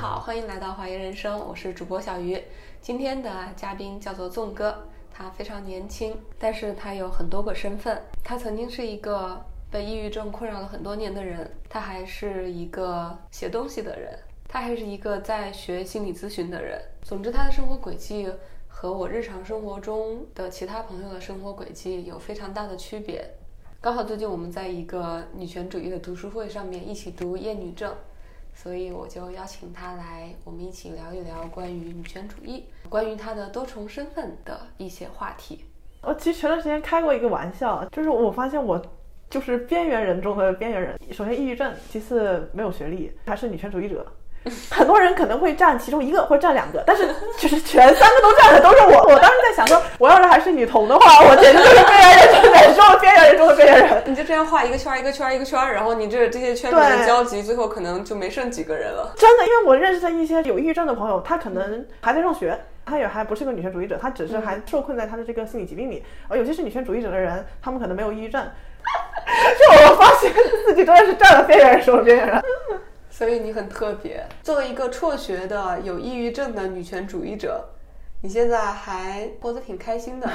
好，欢迎来到华谊人生，我是主播小鱼。今天的嘉宾叫做纵哥，他非常年轻，但是他有很多个身份。他曾经是一个被抑郁症困扰了很多年的人，他还是一个写东西的人，他还是一个在学心理咨询的人。总之，他的生活轨迹和我日常生活中的其他朋友的生活轨迹有非常大的区别。刚好最近我们在一个女权主义的读书会上面一起读《厌女症》。所以我就邀请他来，我们一起聊一聊关于女权主义、关于他的多重身份的一些话题。我其实前段时间开过一个玩笑，就是我发现我就是边缘人中的边缘人。首先抑郁症，其次没有学历，还是女权主义者。很多人可能会占其中一个或者占两个，但是 就是全三个都占的都是我。我当时在想说，我要是还是女同的话，我简直就是边缘人中的边缘人中的边缘人。你就这样画一个圈一个圈一个圈，然后你这这些圈里的交集，最后可能就没剩几个人了。真的，因为我认识的一些有抑郁症的朋友，他可能还在上学，他也还不是个女权主义者，他只是还受困在他的这个心理疾病里。而有些是女权主义者的人，他们可能没有抑郁症。就我发现自己真的是占了边缘人中的边缘人。所以你很特别，作为一个辍学的有抑郁症的女权主义者，你现在还活得挺开心的。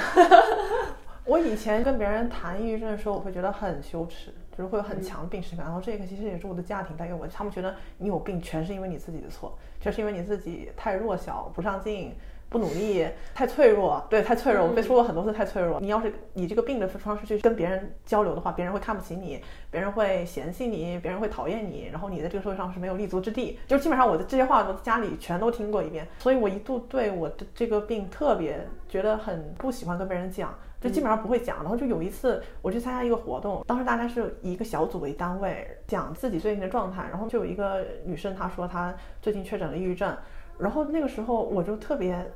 我以前跟别人谈抑郁症的时候，我会觉得很羞耻，就是会有很强的病耻感。然后这个其实也是我的家庭带给我，他们觉得你有病全是因为你自己的错，就是因为你自己太弱小、不上进。不努力，太脆弱，对，太脆弱。我被说过很多次太脆弱。你要是以这个病的方式去跟别人交流的话，别人会看不起你，别人会嫌弃你，别人会讨厌你，然后你在这个社会上是没有立足之地。就基本上我的这些话，我家里全都听过一遍。所以我一度对我的这个病特别觉得很不喜欢跟别人讲，就基本上不会讲。然后就有一次我去参加一个活动，当时大家是以一个小组为单位讲自己最近的状态，然后就有一个女生她说她最近确诊了抑郁症，然后那个时候我就特别。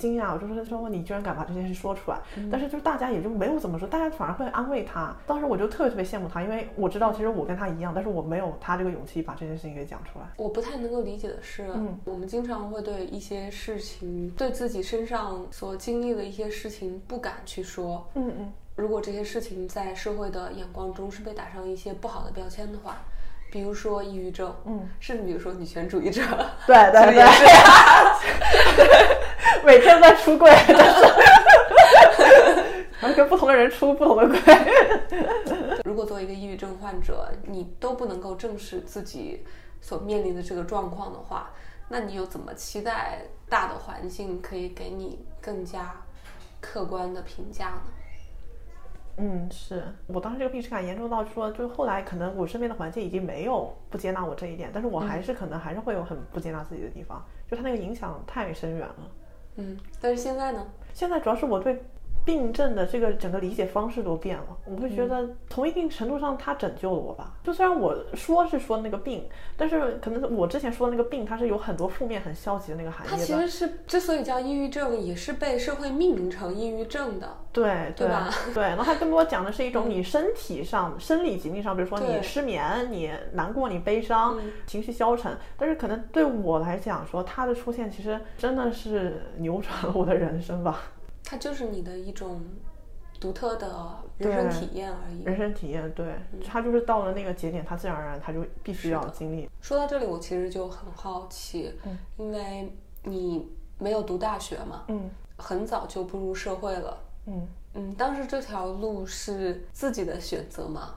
惊讶，我就说说你居然敢把这件事说出来，但是就是大家也就没有怎么说，大家反而会安慰他。当时我就特别特别羡慕他，因为我知道其实我跟他一样，但是我没有他这个勇气把这件事情给讲出来。我不太能够理解的是，嗯，我们经常会对一些事情，对自己身上所经历的一些事情不敢去说，嗯嗯。如果这些事情在社会的眼光中是被打上一些不好的标签的话。比如说抑郁症，嗯，甚至比如说女权主义者，对 对对，每天在出柜，然后跟不同的人出不同的柜。如果作为一个抑郁症患者，你都不能够正视自己所面临的这个状况的话，那你又怎么期待大的环境可以给你更加客观的评价呢？嗯，是我当时这个病耻感严重到说，就是后来可能我身边的环境已经没有不接纳我这一点，但是我还是可能还是会有很不接纳自己的地方，就他那个影响太深远了。嗯，但是现在呢？现在主要是我对。病症的这个整个理解方式都变了，我会觉得从一定程度上它拯救了我吧。就虽然我说是说那个病，但是可能我之前说的那个病，它是有很多负面、很消极的那个含义。它其实是之所以叫抑郁症，也是被社会命名成抑郁症的。对对吧？对。然后它更多讲的是一种你身体上生理疾病上，比如说你失眠、你难过、你悲伤、情绪消沉。但是可能对我来讲，说它的出现其实真的是扭转了我的人生吧。它就是你的一种独特的人生体验而已。人生体验，对，它就是到了那个节点，它自然而然，它就必须要经历。说到这里，我其实就很好奇，嗯，因为你没有读大学嘛，嗯，很早就步入社会了，嗯嗯，当时这条路是自己的选择吗？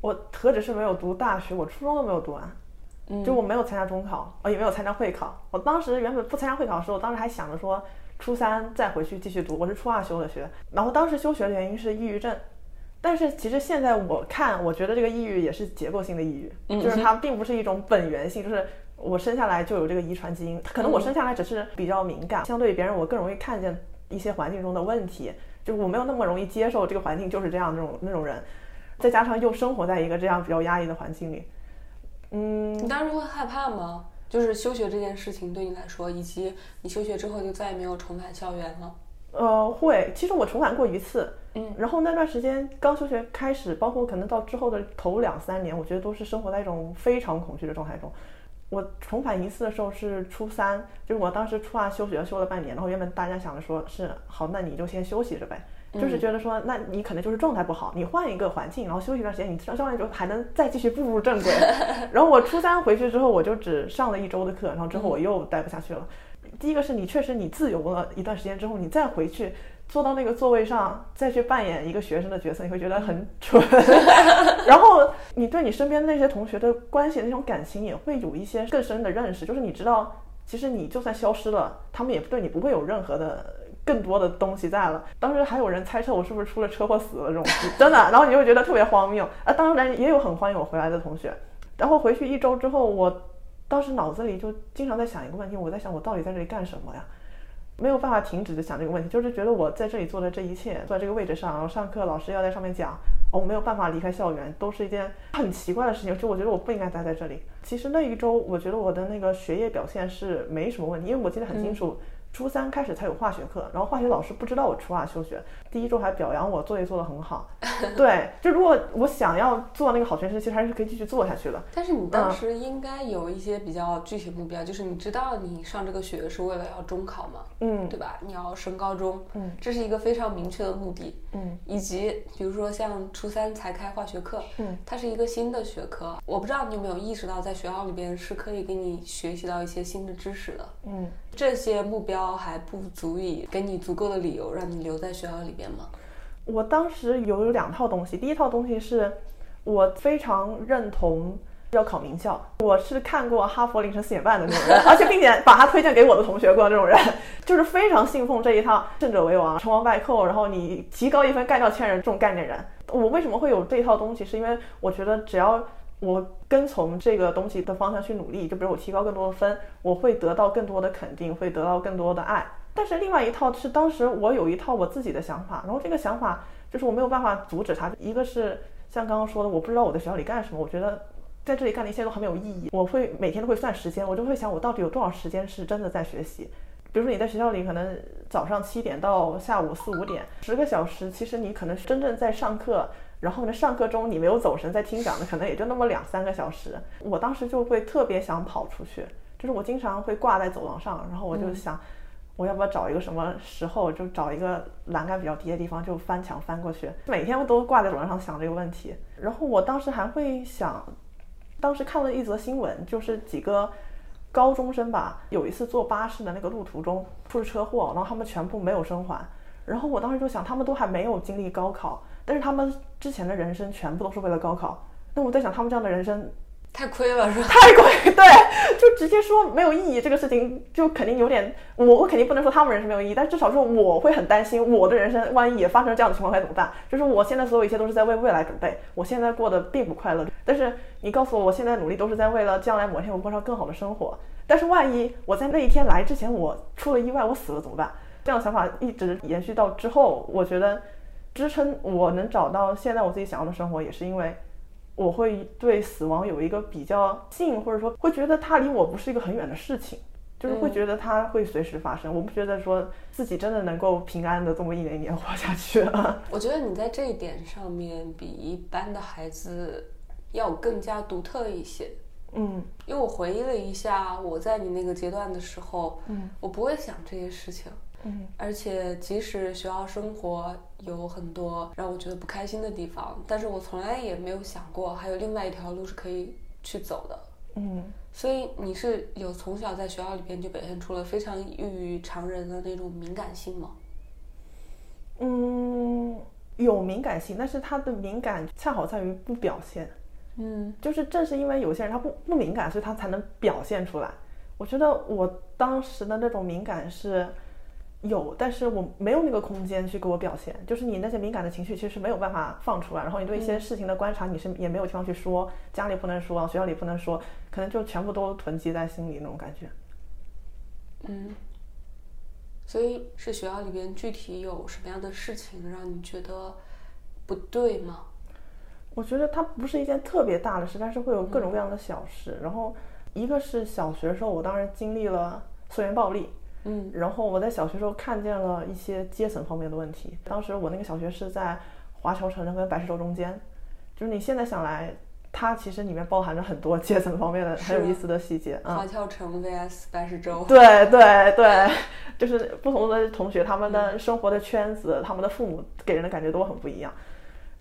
我何止是没有读大学，我初中都没有读完，嗯，就我没有参加中考，哦，也没有参加会考。我当时原本不参加会考的时候，我当时还想着说。初三再回去继续读，我是初二休的学，然后当时休学的原因是抑郁症，但是其实现在我看，我觉得这个抑郁也是结构性的抑郁，就是它并不是一种本源性，就是我生下来就有这个遗传基因，可能我生下来只是比较敏感，相对于别人我更容易看见一些环境中的问题，就我没有那么容易接受这个环境就是这样那种那种人，再加上又生活在一个这样比较压抑的环境里，嗯，你当时会害怕吗？就是休学这件事情对你来说，以及你休学之后就再也没有重返校园了。呃，会，其实我重返过一次，嗯，然后那段时间刚休学开始，包括可能到之后的头两三年，我觉得都是生活在一种非常恐惧的状态中。我重返一次的时候是初三，就是我当时初二休学休了半年，然后原本大家想着说是好，那你就先休息着呗，就是觉得说，那你可能就是状态不好，你换一个环境，然后休息一段时间，你上上完之后还能再继续步入正轨。然后我初三回去之后，我就只上了一周的课，然后之后我又待不下去了。第一个是你确实你自由了一段时间之后，你再回去坐到那个座位上，再去扮演一个学生的角色，你会觉得很蠢。然后你对你身边那些同学的关系那种感情也会有一些更深的认识，就是你知道，其实你就算消失了，他们也对你不会有任何的更多的东西在了。当时还有人猜测我是不是出了车祸死了这种，真的，然后你会觉得特别荒谬啊。当然也有很欢迎我回来的同学，然后回去一周之后，我当时脑子里就经常在想一个问题，我在想我到底在这里干什么呀？没有办法停止的想这个问题，就是觉得我在这里做的这一切，坐在这个位置上，然后上课，老师要在上面讲，我没有办法离开校园，都是一件很奇怪的事情。就我觉得我不应该待在这里。其实那一周，我觉得我的那个学业表现是没什么问题，因为我记得很清楚。初三开始才有化学课，然后化学老师不知道我初二休学，第一周还表扬我作业做得很好。对，就如果我想要做那个好学生，其实还是可以继续做下去的。但是你当时应该有一些比较具体目标，就是你知道你上这个学是为了要中考嘛，嗯，对吧？你要升高中，嗯，这是一个非常明确的目的，嗯，以及比如说像初三才开化学课，嗯，它是一个新的学科，我不知道你有没有意识到，在学校里边是可以给你学习到一些新的知识的，嗯。这些目标还不足以给你足够的理由让你留在学校里边吗？我当时有两套东西，第一套东西是我非常认同要考名校，我是看过哈佛凌晨四点半的那种人，而且并且把它推荐给我的同学过那种人，就是非常信奉这一套胜者为王、成王败寇，然后你提高一分干掉千人这种概念人。我为什么会有这一套东西？是因为我觉得只要。我跟从这个东西的方向去努力，就比如我提高更多的分，我会得到更多的肯定，会得到更多的爱。但是另外一套是当时我有一套我自己的想法，然后这个想法就是我没有办法阻止它。一个是像刚刚说的，我不知道我在学校里干什么，我觉得在这里干的一切都很没有意义。我会每天都会算时间，我就会想我到底有多少时间是真的在学习。比如说你在学校里可能早上七点到下午四五点，十个小时，其实你可能是真正在上课。然后呢，上课中你没有走神，在听讲的可能也就那么两三个小时。我当时就会特别想跑出去，就是我经常会挂在走廊上，然后我就想，我要不要找一个什么时候，就找一个栏杆比较低的地方，就翻墙翻过去。每天都挂在走廊上想这个问题。然后我当时还会想，当时看了一则新闻，就是几个高中生吧，有一次坐巴士的那个路途中出了车祸，然后他们全部没有生还。然后我当时就想，他们都还没有经历高考。但是他们之前的人生全部都是为了高考，那我在想，他们这样的人生太亏了，是吧？太亏，对，就直接说没有意义，这个事情就肯定有点，我我肯定不能说他们人生没有意义，但至少说我会很担心我的人生万一也发生这样的情况该怎么办？就是我现在所有一切都是在为未来准备，我现在过得并不快乐，但是你告诉我，我现在努力都是在为了将来某天我过上更好的生活，但是万一我在那一天来之前我出了意外，我死了怎么办？这样的想法一直延续到之后，我觉得。支撑我能找到现在我自己想要的生活，也是因为我会对死亡有一个比较近，或者说会觉得它离我不是一个很远的事情，就是会觉得它会随时发生。我不觉得说自己真的能够平安的这么一年一年活下去了。我觉得你在这一点上面比一般的孩子要更加独特一些。嗯，因为我回忆了一下我在你那个阶段的时候，嗯，我不会想这些事情。嗯，而且即使学校生活有很多让我觉得不开心的地方，但是我从来也没有想过还有另外一条路是可以去走的。嗯，所以你是有从小在学校里边就表现出了非常异于常人的那种敏感性吗？嗯，有敏感性，但是他的敏感恰好在于不表现。嗯，就是正是因为有些人他不不敏感，所以他才能表现出来。我觉得我当时的那种敏感是。有，但是我没有那个空间去给我表现。就是你那些敏感的情绪，其实是没有办法放出来。然后你对一些事情的观察，你是也没有地方去说，家里不能说，学校里不能说，可能就全部都囤积在心里那种感觉。嗯，所以是学校里边具体有什么样的事情让你觉得不对吗？我觉得它不是一件特别大的事，但是会有各种各样的小事。然后一个是小学的时候，我当时经历了校园暴力。嗯，然后我在小学时候看见了一些阶层方面的问题。当时我那个小学是在华侨城跟白石洲中间，就是你现在想来，它其实里面包含着很多阶层方面的很有意思的细节。华侨城 vs 白石洲。对对对，就是不同的同学，他们的生活的圈子，他们的父母给人的感觉都很不一样。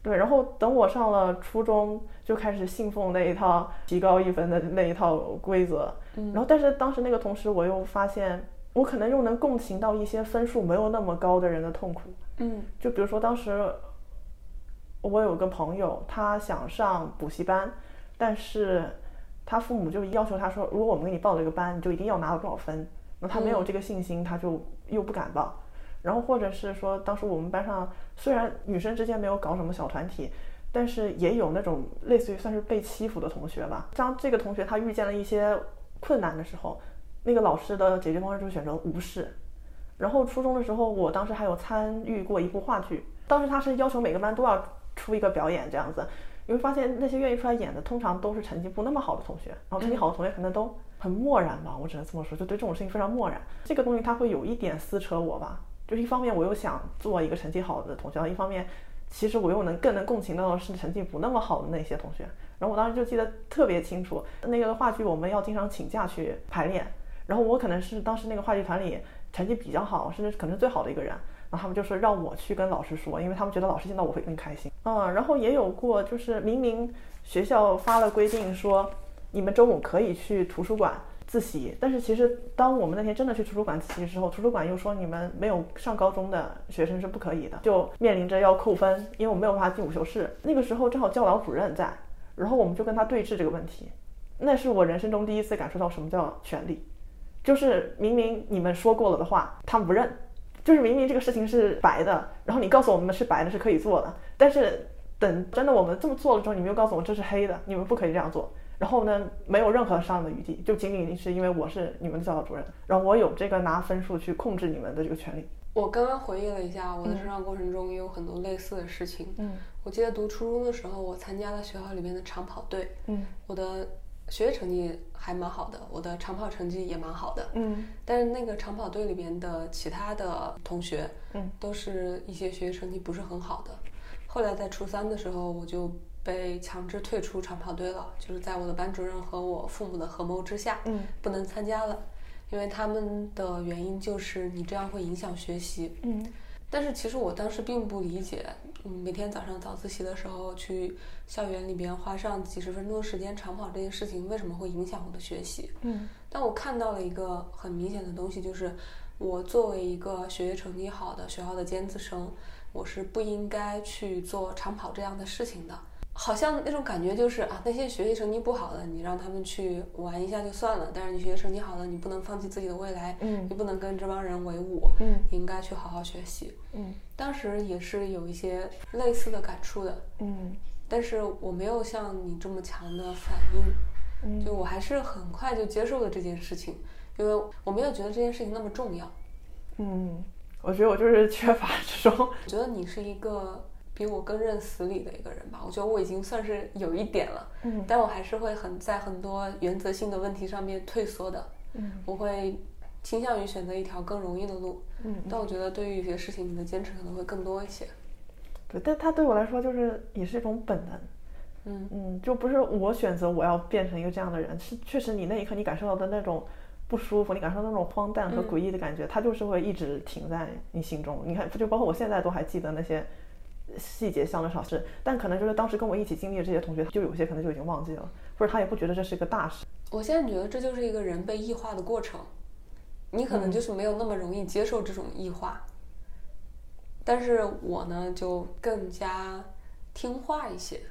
对，然后等我上了初中，就开始信奉那一套提高一分的那一套规则。然后，但是当时那个同时，我又发现，我可能又能共情到一些分数没有那么高的人的痛苦。嗯，就比如说当时我有个朋友，他想上补习班，但是他父母就要求他说，如果我们给你报了一个班，你就一定要拿到多少分。那他没有这个信心，他就又不敢报。然后或者是说，当时我们班上虽然女生之间没有搞什么小团体，但是也有那种类似于算是被欺负的同学吧。当这个同学他遇见了一些困难的时候，那个老师的解决方式就是选择无视。然后初中的时候，我当时还有参与过一部话剧，当时他是要求每个班都要出一个表演这样子。你会发现那些愿意出来演的，通常都是成绩不那么好的同学，然后成绩好的同学可能都很漠然吧，我只能这么说，就对这种事情非常漠然。这个东西它会有一点撕扯我吧。就是一方面我又想做一个成绩好的同学，一方面其实我又能更能共情到的是成绩不那么好的那些同学。然后我当时就记得特别清楚，那个话剧我们要经常请假去排练，然后我可能是当时那个话剧团里成绩比较好，甚至可能是最好的一个人。然后他们就说让我去跟老师说，因为他们觉得老师见到我会更开心。嗯，然后也有过就是明明学校发了规定说你们中午可以去图书馆。自习，但是其实当我们那天真的去图书馆自习之后，图书馆又说你们没有上高中的学生是不可以的，就面临着要扣分，因为我没有办法进午休室。那个时候正好教导主任在，然后我们就跟他对峙这个问题。那是我人生中第一次感受到什么叫权利，就是明明你们说过了的话，他们不认，就是明明这个事情是白的，然后你告诉我们是白的，是可以做的，但是等真的我们这么做了之后，你们又告诉我这是黑的，你们不可以这样做。然后呢，没有任何商量的余地，就仅仅是因为我是你们的教导主任，然后我有这个拿分数去控制你们的这个权利。我刚刚回忆了一下，我的成长过程中也有很多类似的事情。嗯，我记得读初中的时候，我参加了学校里面的长跑队。嗯，我的学习成绩还蛮好的，我的长跑成绩也蛮好的。嗯，但是那个长跑队里边的其他的同学，嗯，都是一些学习成绩不是很好的。后来在初三的时候，我就。被强制退出长跑队了，就是在我的班主任和我父母的合谋之下，嗯，不能参加了，因为他们的原因就是你这样会影响学习，嗯，但是其实我当时并不理解，嗯，每天早上早自习的时候去校园里边花上几十分钟的时间长跑这件事情为什么会影响我的学习，嗯，但我看到了一个很明显的东西，就是我作为一个学习成绩好的学校的尖子生，我是不应该去做长跑这样的事情的。好像那种感觉就是啊，那些学习成绩不好的，你让他们去玩一下就算了；但是你学习成绩好的，你不能放弃自己的未来，嗯，你不能跟这帮人为伍，嗯，你应该去好好学习，嗯。当时也是有一些类似的感触的，嗯，但是我没有像你这么强的反应，嗯，就我还是很快就接受了这件事情，因为我没有觉得这件事情那么重要，嗯，我觉得我就是缺乏这种，我觉得你是一个。比我更认死理的一个人吧，我觉得我已经算是有一点了，嗯，但我还是会很在很多原则性的问题上面退缩的，嗯，我会倾向于选择一条更容易的路，嗯，但我觉得对于有些事情，你的坚持可能会更多一些，对，但它对我来说就是也是一种本能，嗯嗯，就不是我选择我要变成一个这样的人，是确实你那一刻你感受到的那种不舒服，你感受到那种荒诞和诡异的感觉，它就是会一直停在你心中。你看，就包括我现在都还记得那些。细节像的少事，但可能就是当时跟我一起经历的这些同学，就有些可能就已经忘记了，或者他也不觉得这是一个大事。我现在觉得这就是一个人被异化的过程，你可能就是没有那么容易接受这种异化，但是我呢就更加听话一些，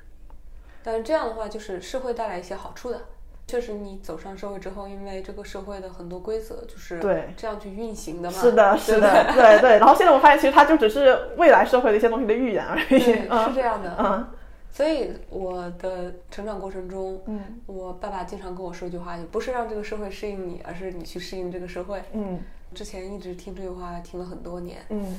但是这样的话就是是会带来一些好处的。确实，你走上社会之后，因为这个社会的很多规则就是对这样去运行的嘛。是的，是的，对对。然后现在我发现，其实它就只是未来社会的一些东西的预言而已。是这样的。嗯。所以我的成长过程中，嗯，我爸爸经常跟我说一句话，就不是让这个社会适应你，而是你去适应这个社会。嗯。之前一直听这句话，听了很多年。嗯。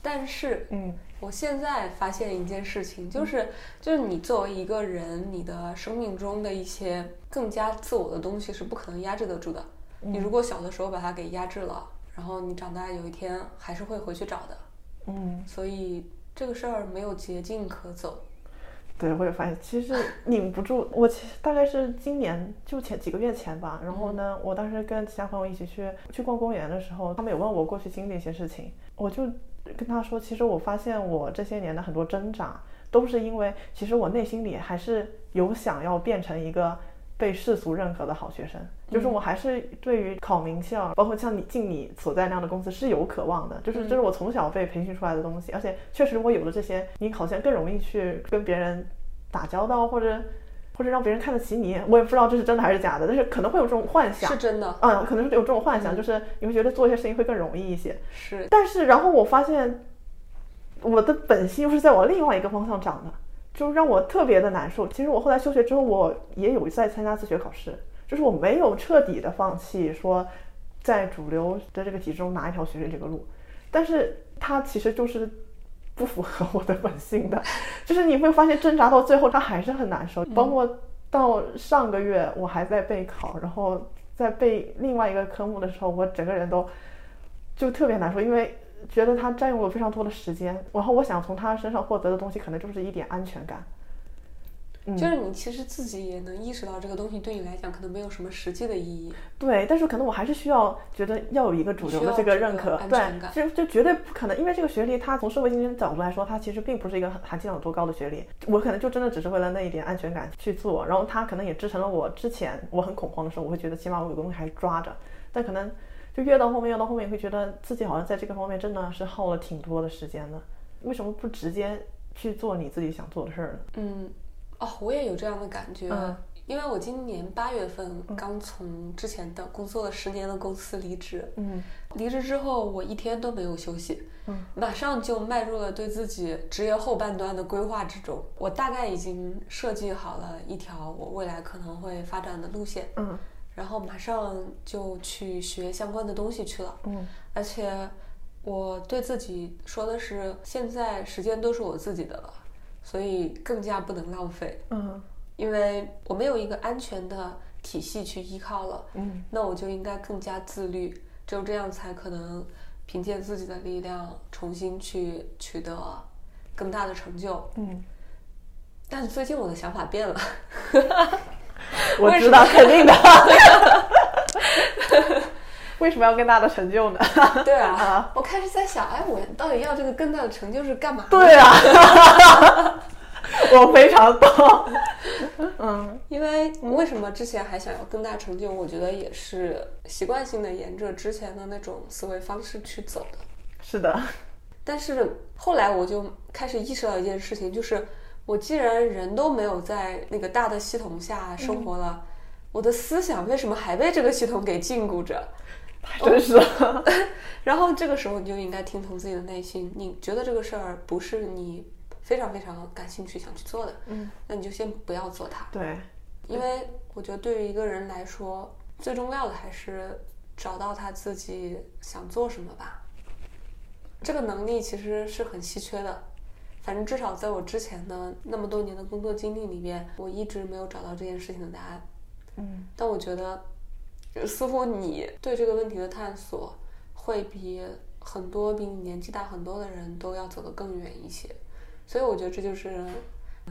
但是，嗯，我现在发现一件事情，就是，就是你作为一个人，你的生命中的一些更加自我的东西是不可能压制得住的。你如果小的时候把它给压制了，然后你长大有一天还是会回去找的。嗯，所以这个事儿没有捷径可走。对，我也发现其实拧不住。我其实大概是今年就前几个月前吧，然后呢，我当时跟其他朋友一起去去逛公园的时候，他们有问我过去经历一些事情，我就跟他说，其实我发现我这些年的很多挣扎，都是因为其实我内心里还是有想要变成一个被世俗认可的好学生，就是我还是对于考名校，包括像你进你所在那样的公司是有渴望的，就是这是我从小被培训出来的东西，而且确实我有了这些，你好像更容易去跟别人打交道，或者或者让别人看得起你，我也不知道这是真的还是假的，但是可能会有这种幻想，是真的，嗯，可能是有这种幻想，就是你会觉得做一些事情会更容易一些，是，但是然后我发现我的本心又是在往另外一个方向长的，就让我特别的难受。其实我后来休学之后，我也有在参加自学考试，就是我没有彻底的放弃说在主流的这个体制中拿一条学历这个路，但是它其实就是不符合我的本性的，就是你会发现挣扎到最后，它还是很难受。包括到上个月我还在备考，然后在背另外一个科目的时候，我整个人都就特别难受，因为觉得他占用了非常多的时间，然后我想从他身上获得的东西，可能就是一点安全感。嗯就是你其实自己也能意识到这个东西对你来讲可能没有什么实际的意义。对，但是可能我还是需要觉得要有一个主流的这个认可，安全感对，就就绝对不可能，因为这个学历它从社会竞争角度来说，它其实并不是一个含金量有多高的学历，我可能就真的只是为了那一点安全感去做，然后它可能也支撑了我之前我很恐慌的时候，我会觉得起码我有个东西还抓着，但可能就越到后面越到后面，会觉得自己好像在这个方面真的是耗了挺多的时间的，为什么不直接去做你自己想做的事儿呢？嗯，哦，我也有这样的感觉，嗯因为我今年八月份刚从之前的工作了十年的公司离职，嗯离职之后我一天都没有休息，嗯马上就迈入了对自己职业后半段的规划之中。我大概已经设计好了一条我未来可能会发展的路线，嗯然后马上就去学相关的东西去了。嗯而且我对自己说的是，现在时间都是我自己的了，所以更加不能浪费，嗯因为我没有一个安全的体系去依靠了，嗯那我就应该更加自律，只有这样才可能凭借自己的力量重新去取得更大的成就。嗯，但是最近我的想法变了，我知道肯定的。为什么要更大的成就呢？对啊啊，我开始在想，哎，我到底要这个更大的成就是干嘛？对啊，我非常懂。嗯因为为什么之前还想要更大成就？我觉得也是习惯性的沿着之前的那种思维方式去走的。是的，但是后来我就开始意识到一件事情，就是我既然人都没有在那个大的系统下生活了，我的思想为什么还被这个系统给禁锢着？太真实了。然后这个时候你就应该听从自己的内心，你觉得这个事儿不是你非常非常感兴趣想去做的，嗯，那你就先不要做它。对，因为我觉得对于一个人来说，最重要的还是找到他自己想做什么吧。这个能力其实是很稀缺的，反正至少在我之前的那么多年的工作经历里边，我一直没有找到这件事情的答案。嗯但我觉得，呃似乎你对这个问题的探索，会比很多比你年纪大很多的人都要走得更远一些。所以我觉得这就是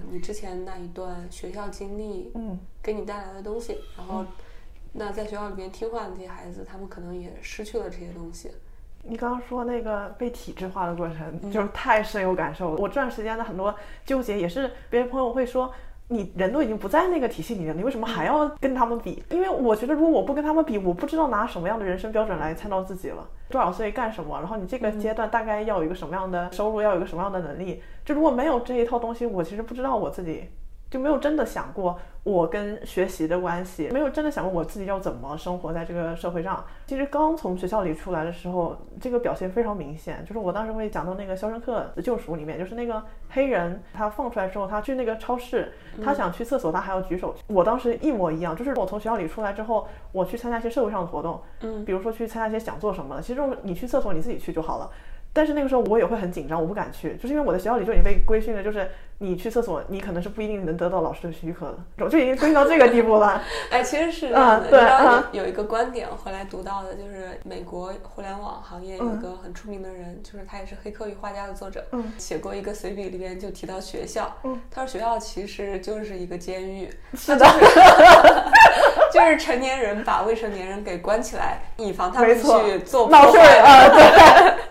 你之前那一段学校经历嗯给你带来的东西。然后，那在学校里面听话的这些孩子，他们可能也失去了这些东西。你刚刚说那个被体制化的过程，嗯就是太深有感受了。我这段时间的很多纠结，也是别的朋友会说。你人都已经不在那个体系里面，你为什么还要跟他们比？因为我觉得，如果我不跟他们比，我不知道拿什么样的人生标准来参照自己了。多少岁干什么？然后你这个阶段大概要有一个什么样的收入，要有一个什么样的能力？就如果没有这一套东西，我其实不知道我自己就没有真的想过我跟学习的关系，没有真的想过我自己要怎么生活在这个社会上。其实刚从学校里出来的时候，这个表现非常明显。就是我当时会讲到那个《肖申克的救赎》里面，就是那个黑人他放出来之后，他去那个超市，他想去厕所，他还要举手。我当时一模一样，就是我从学校里出来之后，我去参加一些社会上的活动，嗯比如说去参加一些讲座什么的。其实你去厕所你自己去就好了。但是那个时候我也会很紧张，我不敢去，就是因为我的学校里就已经被规训了，就是你去厕所，你可能是不一定能得到老师的许可的，我就已经规训到这个地步了。哎，其实是这样的。对，有一个观点，后来读到的就是美国互联网行业有一个很出名的人，就是他也是《黑客与画家》的作者，写过一个随笔，里边就提到学校，他说学校其实就是一个监狱，是的，就是成年人把未成年人给关起来，以防他们去做闹事儿啊，对。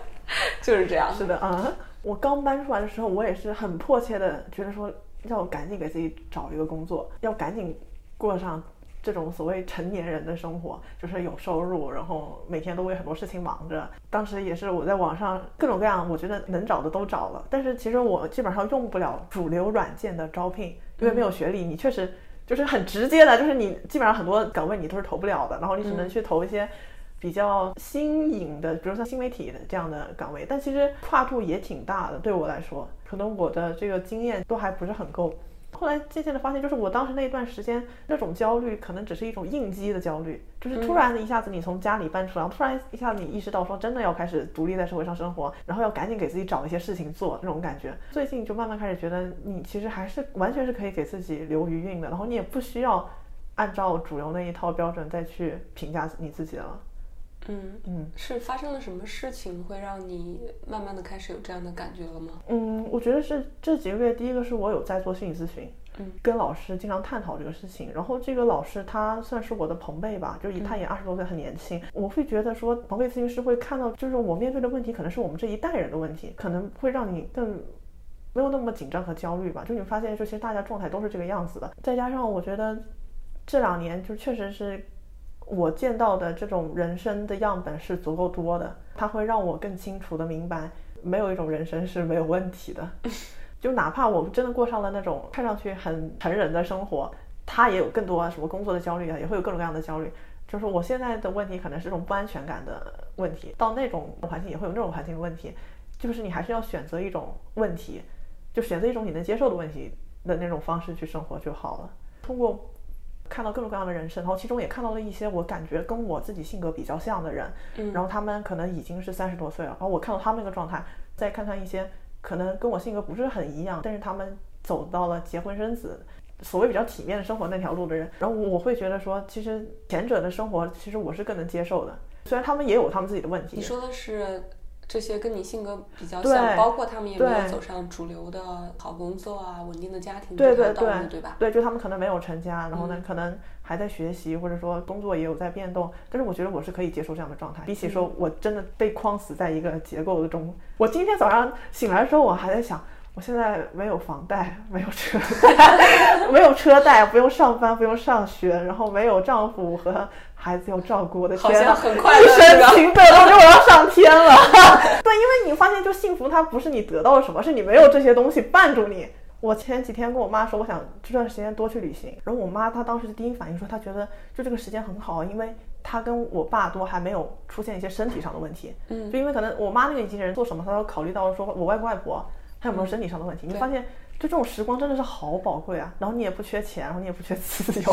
就是这样，是的啊。我刚搬出来的时候，我也是很迫切的觉得说，要赶紧给自己找一个工作，要赶紧过上这种所谓成年人的生活，就是有收入，然后每天都为很多事情忙着。当时也是我在网上各种各样，我觉得能找的都找了，但是其实我基本上用不了主流软件的招聘，因为没有学历，你确实就是很直接的，就是你基本上很多岗位你都是投不了的，然后你只能去投一些。比较新颖的，比如像新媒体的这样的岗位，但其实跨度也挺大的。对我来说，可能我的这个经验都还不是很够。后来渐渐的发现，就是我当时那一段时间那种焦虑，可能只是一种应激的焦虑，就是突然一下子你从家里搬出来，突然一下子你意识到说真的要开始独立在社会上生活，然后要赶紧给自己找一些事情做，那种感觉。最近就慢慢开始觉得，你其实还是完全是可以给自己留余韵的，然后你也不需要按照主流那一套标准再去评价你自己了。嗯嗯，是发生了什么事情会让你慢慢的开始有这样的感觉了吗？嗯，我觉得是这几个月，第一个是我有在做心理咨询，嗯，跟老师经常探讨这个事情。然后这个老师他算是我的朋辈吧，就他也二十多岁，很年轻。我会觉得说，朋辈咨询师会看到，就是我面对的问题可能是我们这一代人的问题，可能会让你更没有那么紧张和焦虑吧。就你发现，就其实大家状态都是这个样子的。再加上我觉得这两年就确实是。我见到的这种人生的样本是足够多的，它会让我更清楚的明白，没有一种人生是没有问题的。就哪怕我真的过上了那种看上去很成人的生活，他也有更多什么工作的焦虑啊，也会有各种各样的焦虑。就是我现在的问题可能是这种不安全感的问题，到那种环境也会有那种环境的问题。就是你还是要选择一种问题，就选择一种你能接受的问题的那种方式去生活就好了。通过。看到各种各样的人生，然后其中也看到了一些我感觉跟我自己性格比较像的人，嗯，然后他们可能已经是三十多岁了，然后我看到他们那个状态，再看看一些可能跟我性格不是很一样，但是他们走到了结婚生子，所谓比较体面的生活那条路的人，然后我会觉得说，其实前者的生活其实我是更能接受的，虽然他们也有他们自己的问题。你说的是？这些跟你性格比较像，包括他们也没有走上主流的好工作啊、稳定的家庭这条道路，对吧？对，就他们可能没有成家，然后呢，可能还在学习，或者说工作也有在变动。但是我觉得我是可以接受这样的状态，比起说我真的被框死在一个结构中。我今天早上醒来的时候，我还在想。我现在没有房贷，没有车贷，没有车贷，不用上班，不用上学，然后没有丈夫和孩子要照顾。我的天呐，一生情对，我觉得我要上天了。对，因为你发现，就幸福它不是你得到了什么，是你没有这些东西绊住你。我前几天跟我妈说，我想这段时间多去旅行。然后我妈她当时的第一反应说，她觉得就这个时间很好，因为她跟我爸都还没有出现一些身体上的问题。嗯，就因为可能我妈那个年纪人做什么，她都考虑到说我外公外婆。他有没有身体上的问题？你发现，就这种时光真的是好宝贵啊！然后你也不缺钱，然后你也不缺自由。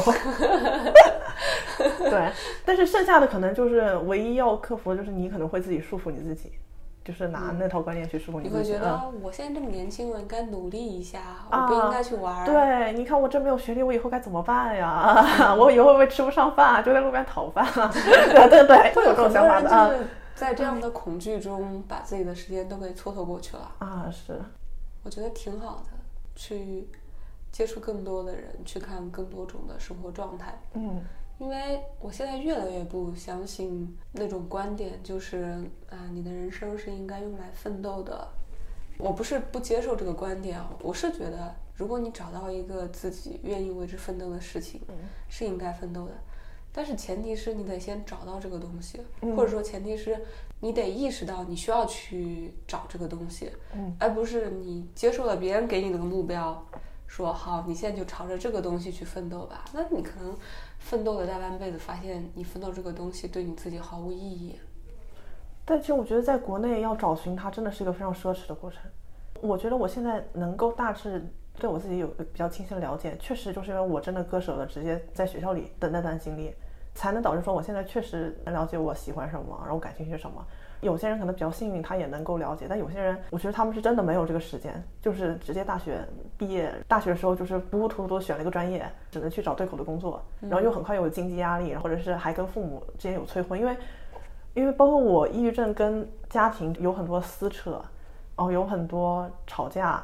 对，但是剩下的可能就是唯一要克服的就是你可能会自己束缚你自己，就是拿那套观念去束缚你自己。你会觉得我现在这么年轻，我应该努力一下，我不应该去玩。对，你看我这没有学历，我以后该怎么办呀？我以后会不会吃不上饭，啊就在路边讨饭？啊 对对对，会有这种想法的啊。在这样的恐惧中，把自己的时间都给蹉跎过去了啊！是，我觉得挺好的，去接触更多的人，去看更多种的生活状态。嗯，因为我现在越来越不相信那种观点，就是啊，你的人生是应该用来奋斗的。我不是不接受这个观点，我是觉得，如果你找到一个自己愿意为之奋斗的事情，是应该奋斗的。但是前提是你得先找到这个东西，或者说前提是你得意识到你需要去找这个东西，而不是你接受了别人给你的目标，说好你现在就朝着这个东西去奋斗吧。那你可能奋斗了大半辈子，发现你奋斗这个东西对你自己毫无意义。但其实我觉得在国内要找寻它真的是一个非常奢侈的过程。我觉得我现在能够大致对我自己有个比较清晰的了解，确实就是因为我真的割舍了直接在学校里的那段经历。才能导致说我现在确实能了解我喜欢什么，然后感兴趣什么，有些人可能比较幸运，他也能够了解，但有些人，我觉得他们是真的没有这个时间，就是直接大学毕业，大学的时候就是糊糊涂涂选了一个专业，只能去找对口的工作，然后又很快有经济压力，或者是还跟父母之间有催婚，因为，因为包括我抑郁症跟家庭有很多撕扯，然后，有很多吵架，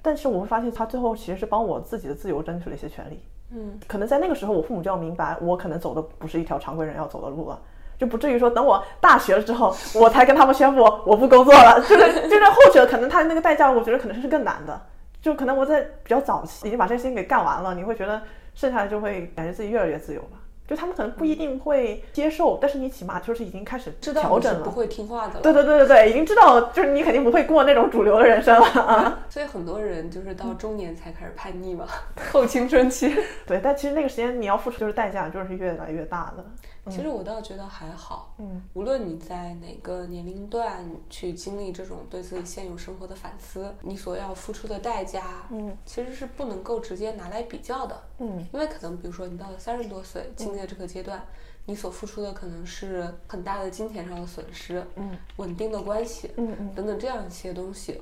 但是我会发现他最后其实是帮我自己的自由争取了一些权利。嗯，可能在那个时候，我父母就要明白，我可能走的不是一条常规人要走的路了，就不至于说等我大学了之后，我才跟他们宣布我不工作了。就是就是后者，可能他那个代价，我觉得可能是更难的。就可能我在比较早期已经把这些事情给干完了，你会觉得剩下的就会感觉自己越来越自由了。就他们可能不一定会接受，但是你起码就是已经开始知道调整了，不会听话的了。对对对对对，已经知道就是你肯定不会过那种主流的人生了啊。所以很多人就是到中年才开始叛逆嘛，后青春期。对，但其实那个时间你要付出就是代价，就是越来越大的。其实我倒觉得还好，嗯，无论你在哪个年龄段去经历这种对自己现有生活的反思，你所要付出的代价，嗯，其实是不能够直接拿来比较的，嗯，因为可能比如说你到了三十多岁经历了这个阶段，你所付出的可能是很大的金钱上的损失，嗯，稳定的关系，嗯嗯。等等这样一些东西。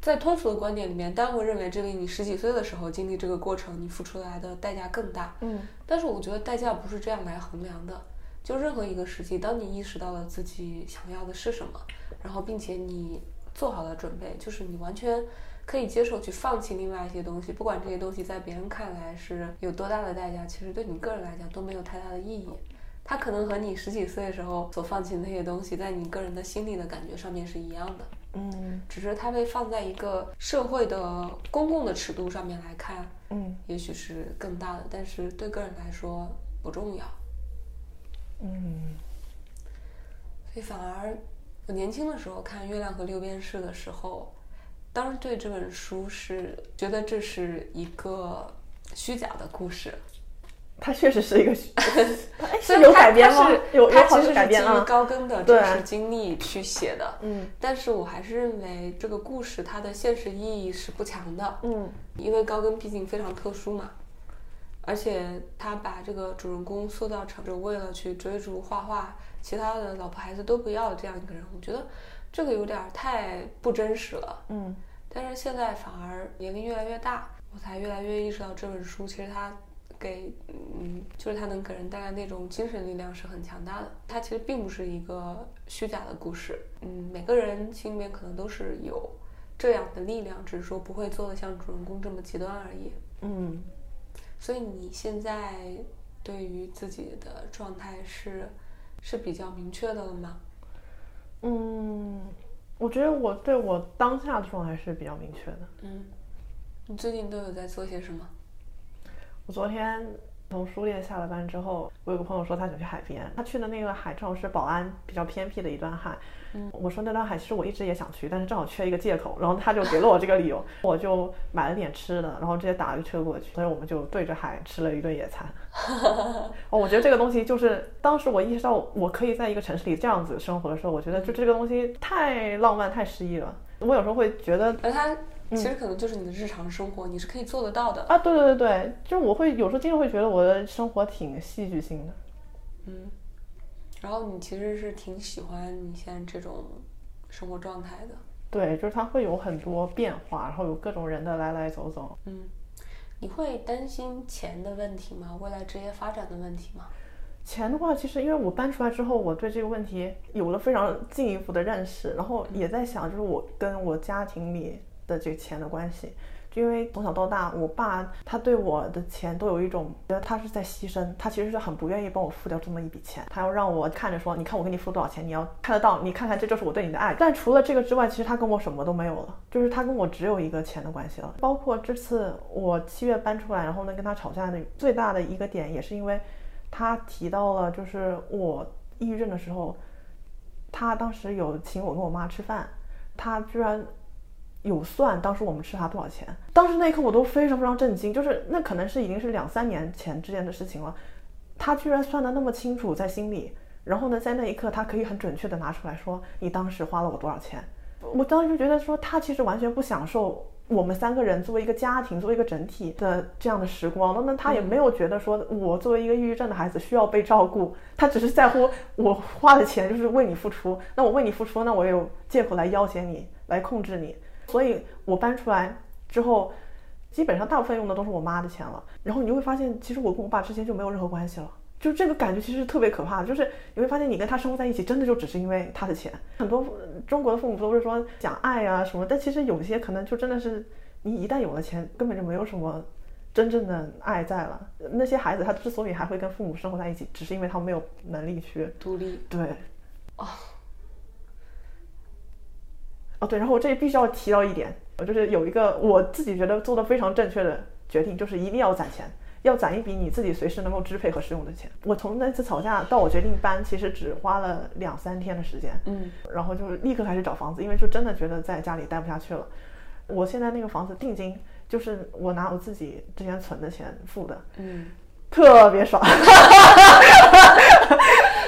在通俗的观点里面，大家会认为这里你十几岁的时候经历这个过程，你付出来的代价更大。嗯，但是我觉得代价不是这样来衡量的。就任何一个时期，当你意识到了自己想要的是什么，然后并且你做好了准备，就是你完全可以接受去放弃另外一些东西，不管这些东西在别人看来是有多大的代价，其实对你个人来讲都没有太大的意义。它可能和你十几岁的时候所放弃的那些东西，在你个人的心理的感觉上面是一样的。嗯。只是它被放在一个社会的公共的尺度上面来看，嗯。也许是更大的，但是对个人来说不重要。嗯。所以反而我年轻的时候看《月亮和六便士》的时候，当时对这本书是觉得这是一个虚假的故事，它确实是一个，是有改编吗是？有有好其实是基于改编啊。高更的真实经历去写的，嗯但是我还是认为这个故事它的现实意义是不强的。嗯因为高更毕竟非常特殊嘛，而且他把这个主人公塑造成就为了去追逐画画，其他的老婆孩子都不要这样一个人，我觉得这个有点太不真实了。嗯但是现在反而年龄越来越大，我才越来越意识到这本书其实它给嗯，就是它能给人带来那种精神力量是很强大的。它其实并不是一个虚假的故事，嗯，每个人心里面可能都是有这样的力量，只是说不会做的像主人公这么极端而已。嗯所以你现在对于自己的状态是是比较明确的了吗？嗯，我觉得我对我当下的状态是比较明确的。嗯，你最近都有在做些什么？我昨天从书店下了班之后，我有个朋友说他想去海边，他去的那个海正好是宝安比较偏僻的一段海。嗯，我说那段海其实我一直也想去，但是正好缺一个借口，然后他就给了我这个理由，我就买了点吃的，然后直接打了个车过去，所以我们就对着海吃了一顿野餐。哦，我觉得这个东西就是当时我意识到我可以在一个城市里这样子生活的时候，我觉得就这个东西太浪漫、太诗意了。我有时候会觉得而它其实可能就是你的日常生活，你是可以做得到的。啊，对对对对，就是我会有时候经常会觉得我的生活挺戏剧性的。嗯，然后你其实是挺喜欢你现在这种生活状态的。对，就是它会有很多变化，然后有各种人的来来走走。嗯，你会担心钱的问题吗？未来职业发展的问题吗？钱的话，其实因为我搬出来之后，我对这个问题有了非常进一步的认识，然后也在想，就是我跟我家庭里的这个钱的关系。因为从小到大，我爸他对我的钱都有一种觉得他是在牺牲，他其实是很不愿意帮我付掉这么一笔钱，他要让我看着说，你看我给你付多少钱，你要看得到，你看看这就是我对你的爱。但除了这个之外，其实他跟我什么都没有了，就是他跟我只有一个钱的关系了。包括这次我七月搬出来，然后呢跟他吵架的最大的一个点，也是因为他提到了，就是我抑郁症的时候，他当时有请我跟我妈吃饭，他居然有算当时我们吃他多少钱。当时那一刻我都非常非常震惊，就是那可能是已经是两三年前之间的事情了，他居然算得那么清楚在心里。然后呢，在那一刻，他可以很准确的拿出来说，你当时花了我多少钱。我当时就觉得说，他其实完全不享受我们三个人作为一个家庭、作为一个整体的这样的时光。那那他也没有觉得说我作为一个抑郁症的孩子需要被照顾，他只是在乎我花的钱就是为你付出。那我为你付出，那我有借口来要挟你，来控制你。所以我搬出来之后，基本上大部分用的都是我妈的钱了。然后你就会发现，其实我跟我爸之间就没有任何关系了。就这个感觉其实特别可怕，就是你会发现你跟他生活在一起，真的就只是因为他的钱。很多中国的父母都是说讲爱啊什么，但其实有些可能就真的是你一旦有了钱，根本就没有什么真正的爱在了。那些孩子他之所以还会跟父母生活在一起，只是因为他没有能力去独立。对，哦，哦对，然后我这里必须要提到一点，我就是有一个我自己觉得做的非常正确的决定，就是一定要攒钱。要攒一笔你自己随时能够支配和使用的钱。我从那次吵架到我决定搬，其实只花了两三天的时间。嗯，然后就是立刻开始找房子，因为就真的觉得在家里待不下去了。我现在那个房子定金就是我拿我自己之前存的钱付的。嗯，特别爽，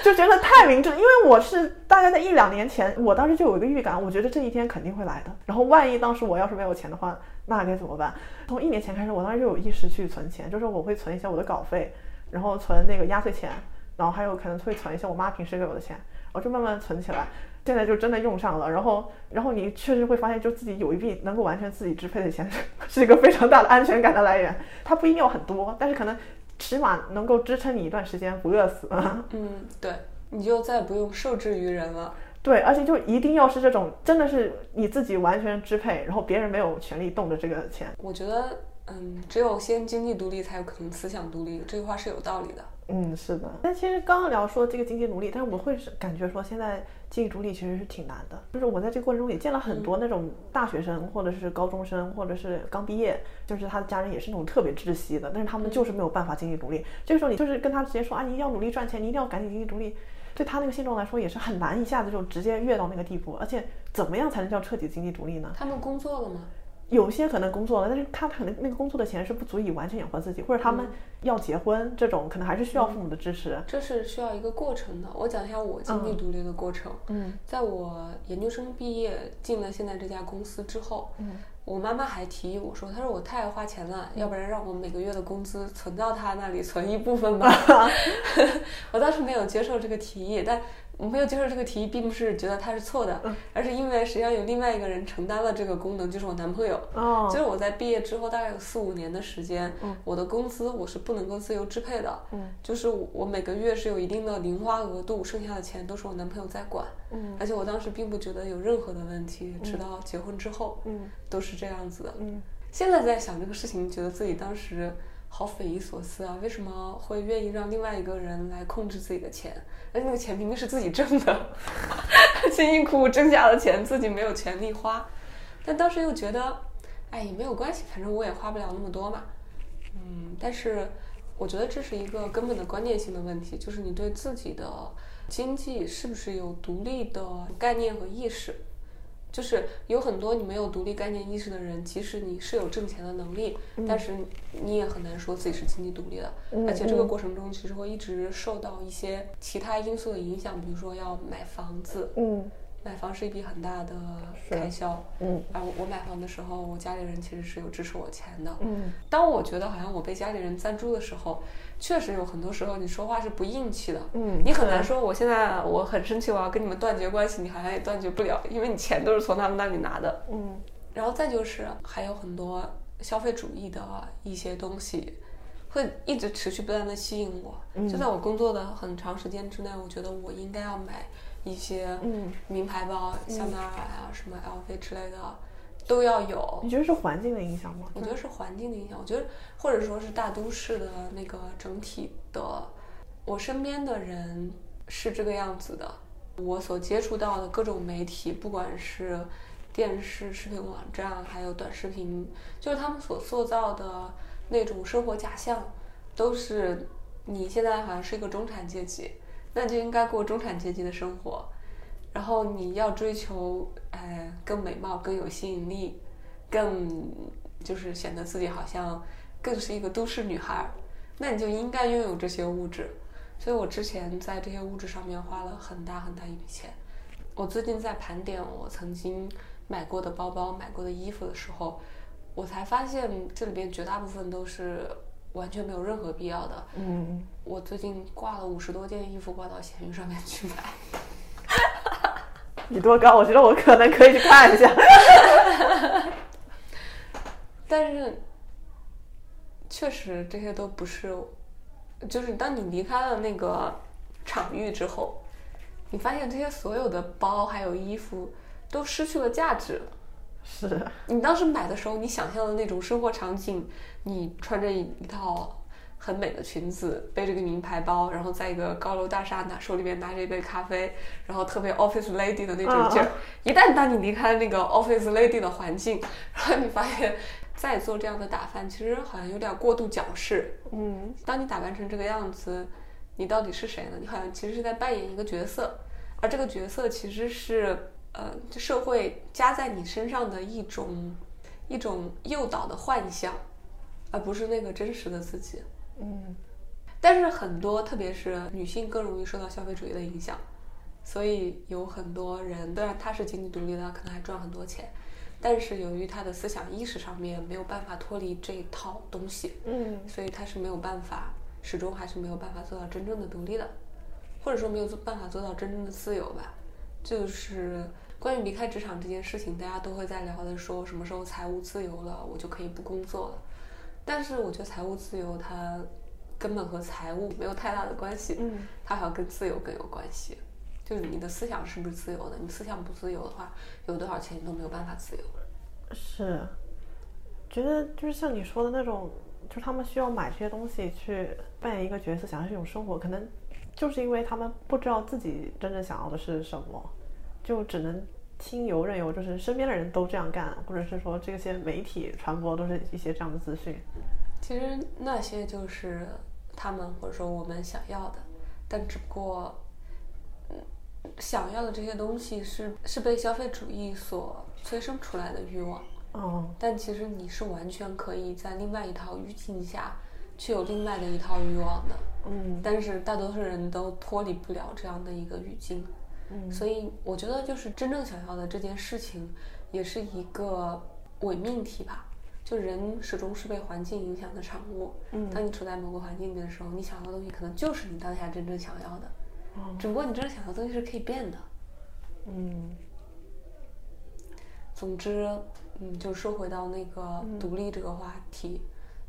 就觉得太明智。因为我是大概在一两年前，我当时就有一个预感，我觉得这一天肯定会来的。然后万一当时我要是没有钱的话。那该怎么办？从一年前开始，我当时就有意识去存钱，就是我会存一些我的稿费，然后存那个压岁钱，然后还有可能会存一些我妈平时给我的钱，我就慢慢存起来。现在就真的用上了，然后，然后你确实会发现，就自己有一笔能够完全自己支配的钱，是一个非常大的安全感的来源。它不一定要很多，但是可能起码能够支撑你一段时间不饿死。嗯，对，你就再不用受制于人了。对，而且就一定要是这种，真的是你自己完全支配，然后别人没有权利动着这个钱。我觉得，嗯，只有先经济独立，才有可能思想独立。这句话是有道理的。嗯，是的。但其实刚刚聊说这个经济独立，但是我会是感觉说现在经济独立其实是挺难的。就是我在这个过程中也见了很多那种大学生，或者是高中生，或者是刚毕业，就是他的家人也是那种特别窒息的，但是他们就是没有办法经济独立。这个时候你就是跟他直接说啊，你一定要努力赚钱，你一定要赶紧经济独立。对他那个现状来说也是很难一下子就直接跃到那个地步，而且怎么样才能叫彻底经济独立呢？他们工作了吗？有些可能工作了，但是他可能那个工作的钱是不足以完全养活自己，或者他们要结婚这种，可能还是需要父母的支持。这是需要一个过程的。我讲一下我经济独立的过程。嗯，在我研究生毕业进了现在这家公司之后，嗯。我妈妈还提议我说：“她说我太爱花钱了，要不然让我每个月的工资存到她那里存一部分吧。” 我当时没有接受这个提议，但。我没有接受这个提议，并不是觉得他是错的，而是因为实际上有另外一个人承担了这个功能，就是我男朋友。哦，就是我在毕业之后大概有四五年的时间，我的工资我是不能够自由支配的。嗯，就是我每个月是有一定的零花额度，剩下的钱都是我男朋友在管。嗯，而且我当时并不觉得有任何的问题，直到结婚之后，嗯，都是这样子的。嗯，现在在想这个事情，觉得自己当时。好匪夷所思啊！为什么会愿意让另外一个人来控制自己的钱？而且那个钱明明是自己挣的，辛辛苦苦挣下的钱，自己没有权利花。但当时又觉得，哎，也没有关系，反正我也花不了那么多嘛。嗯，但是我觉得这是一个根本的观念性的问题，就是你对自己的经济是不是有独立的概念和意识？就是有很多你没有独立概念意识的人，即使你是有挣钱的能力，但是你也很难说自己是经济独立的。而且这个过程中，其实会一直受到一些其他因素的影响，比如说要买房子。嗯。买房是一笔很大的开销，嗯，而我买房的时候，我家里人其实是有支持我钱的，嗯。当我觉得好像我被家里人赞助的时候，确实有很多时候你说话是不硬气的，嗯，你很难说我现在我很生气，我要跟你们断绝关系，你好像也断绝不了，因为你钱都是从他们那里拿的，嗯。然后再就是还有很多消费主义的一些东西，会一直持续不断的吸引我，就在我工作的很长时间之内，我觉得我应该要买。一些嗯名牌包，香奈儿啊，什么 LV 之类的，都要有。你觉得是环境的影响吗？我觉得是环境的影响。我觉得，或者说是大都市的那个整体的，我身边的人是这个样子的。我所接触到的各种媒体，不管是电视、视频网站，还有短视频，就是他们所塑造的那种生活假象，都是你现在好像是一个中产阶级。那就应该过中产阶级的生活，然后你要追求，呃，更美貌、更有吸引力，更就是显得自己好像更是一个都市女孩，那你就应该拥有这些物质。所以我之前在这些物质上面花了很大很大一笔钱，我最近在盘点我曾经买过的包包、买过的衣服的时候，我才发现这里边绝大部分都是完全没有任何必要的。嗯，我最近挂了五十多件衣服挂到闲鱼上面去买，你多高？我觉得我可能可以去看一下。但是确实这些都不是，就是当你离开了那个场域之后，你发现这些所有的包还有衣服都失去了价值。是，你当时买的时候，你想象的那种生活场景，你穿着一一套很美的裙子，背着个名牌包，然后在一个高楼大厦拿手里面拿着一杯咖啡，然后特别 office lady 的那种劲儿。一旦当你离开了那个 office lady 的环境，然后你发现再做这样的打扮，其实好像有点过度矫饰。嗯，当你打扮成这个样子，你到底是谁呢？你好像其实是在扮演一个角色，而这个角色其实是。呃，社会加在你身上的一种一种诱导的幻象，而不是那个真实的自己。嗯，但是很多，特别是女性更容易受到消费主义的影响，所以有很多人，虽然他是经济独立的，可能还赚很多钱，但是由于他的思想意识上面没有办法脱离这一套东西，嗯，所以他是没有办法，始终还是没有办法做到真正的独立的，或者说没有办法做到真正的自由吧，就是。关于离开职场这件事情，大家都会在聊的，说什么时候财务自由了，我就可以不工作了。但是我觉得财务自由它根本和财务没有太大的关系，嗯，它好像跟自由更有关系。就是你的思想是不是自由的？你思想不自由的话，有多少钱你都没有办法自由。是，觉得就是像你说的那种，就是他们需要买这些东西去扮演一个角色，想要这种生活，可能就是因为他们不知道自己真正想要的是什么。就只能听由任由，就是身边的人都这样干，或者是说这些媒体传播都是一些这样的资讯。其实那些就是他们或者说我们想要的，但只不过，想要的这些东西是是被消费主义所催生出来的欲望。哦。但其实你是完全可以在另外一套语境下去有另外的一套欲望的。嗯。但是大多数人都脱离不了这样的一个语境。所以我觉得，就是真正想要的这件事情，也是一个伪命题吧。就人始终是被环境影响的产物。嗯，当你处在某个环境里面的时候，你想要的东西可能就是你当下真正想要的。只不过你真正想要的东西是可以变的。嗯。总之，嗯，就说回到那个独立这个话题，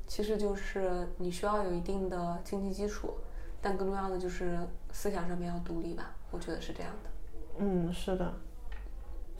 其实就是你需要有一定的经济基础，但更重要的就是思想上面要独立吧。我觉得是这样的，嗯，是的，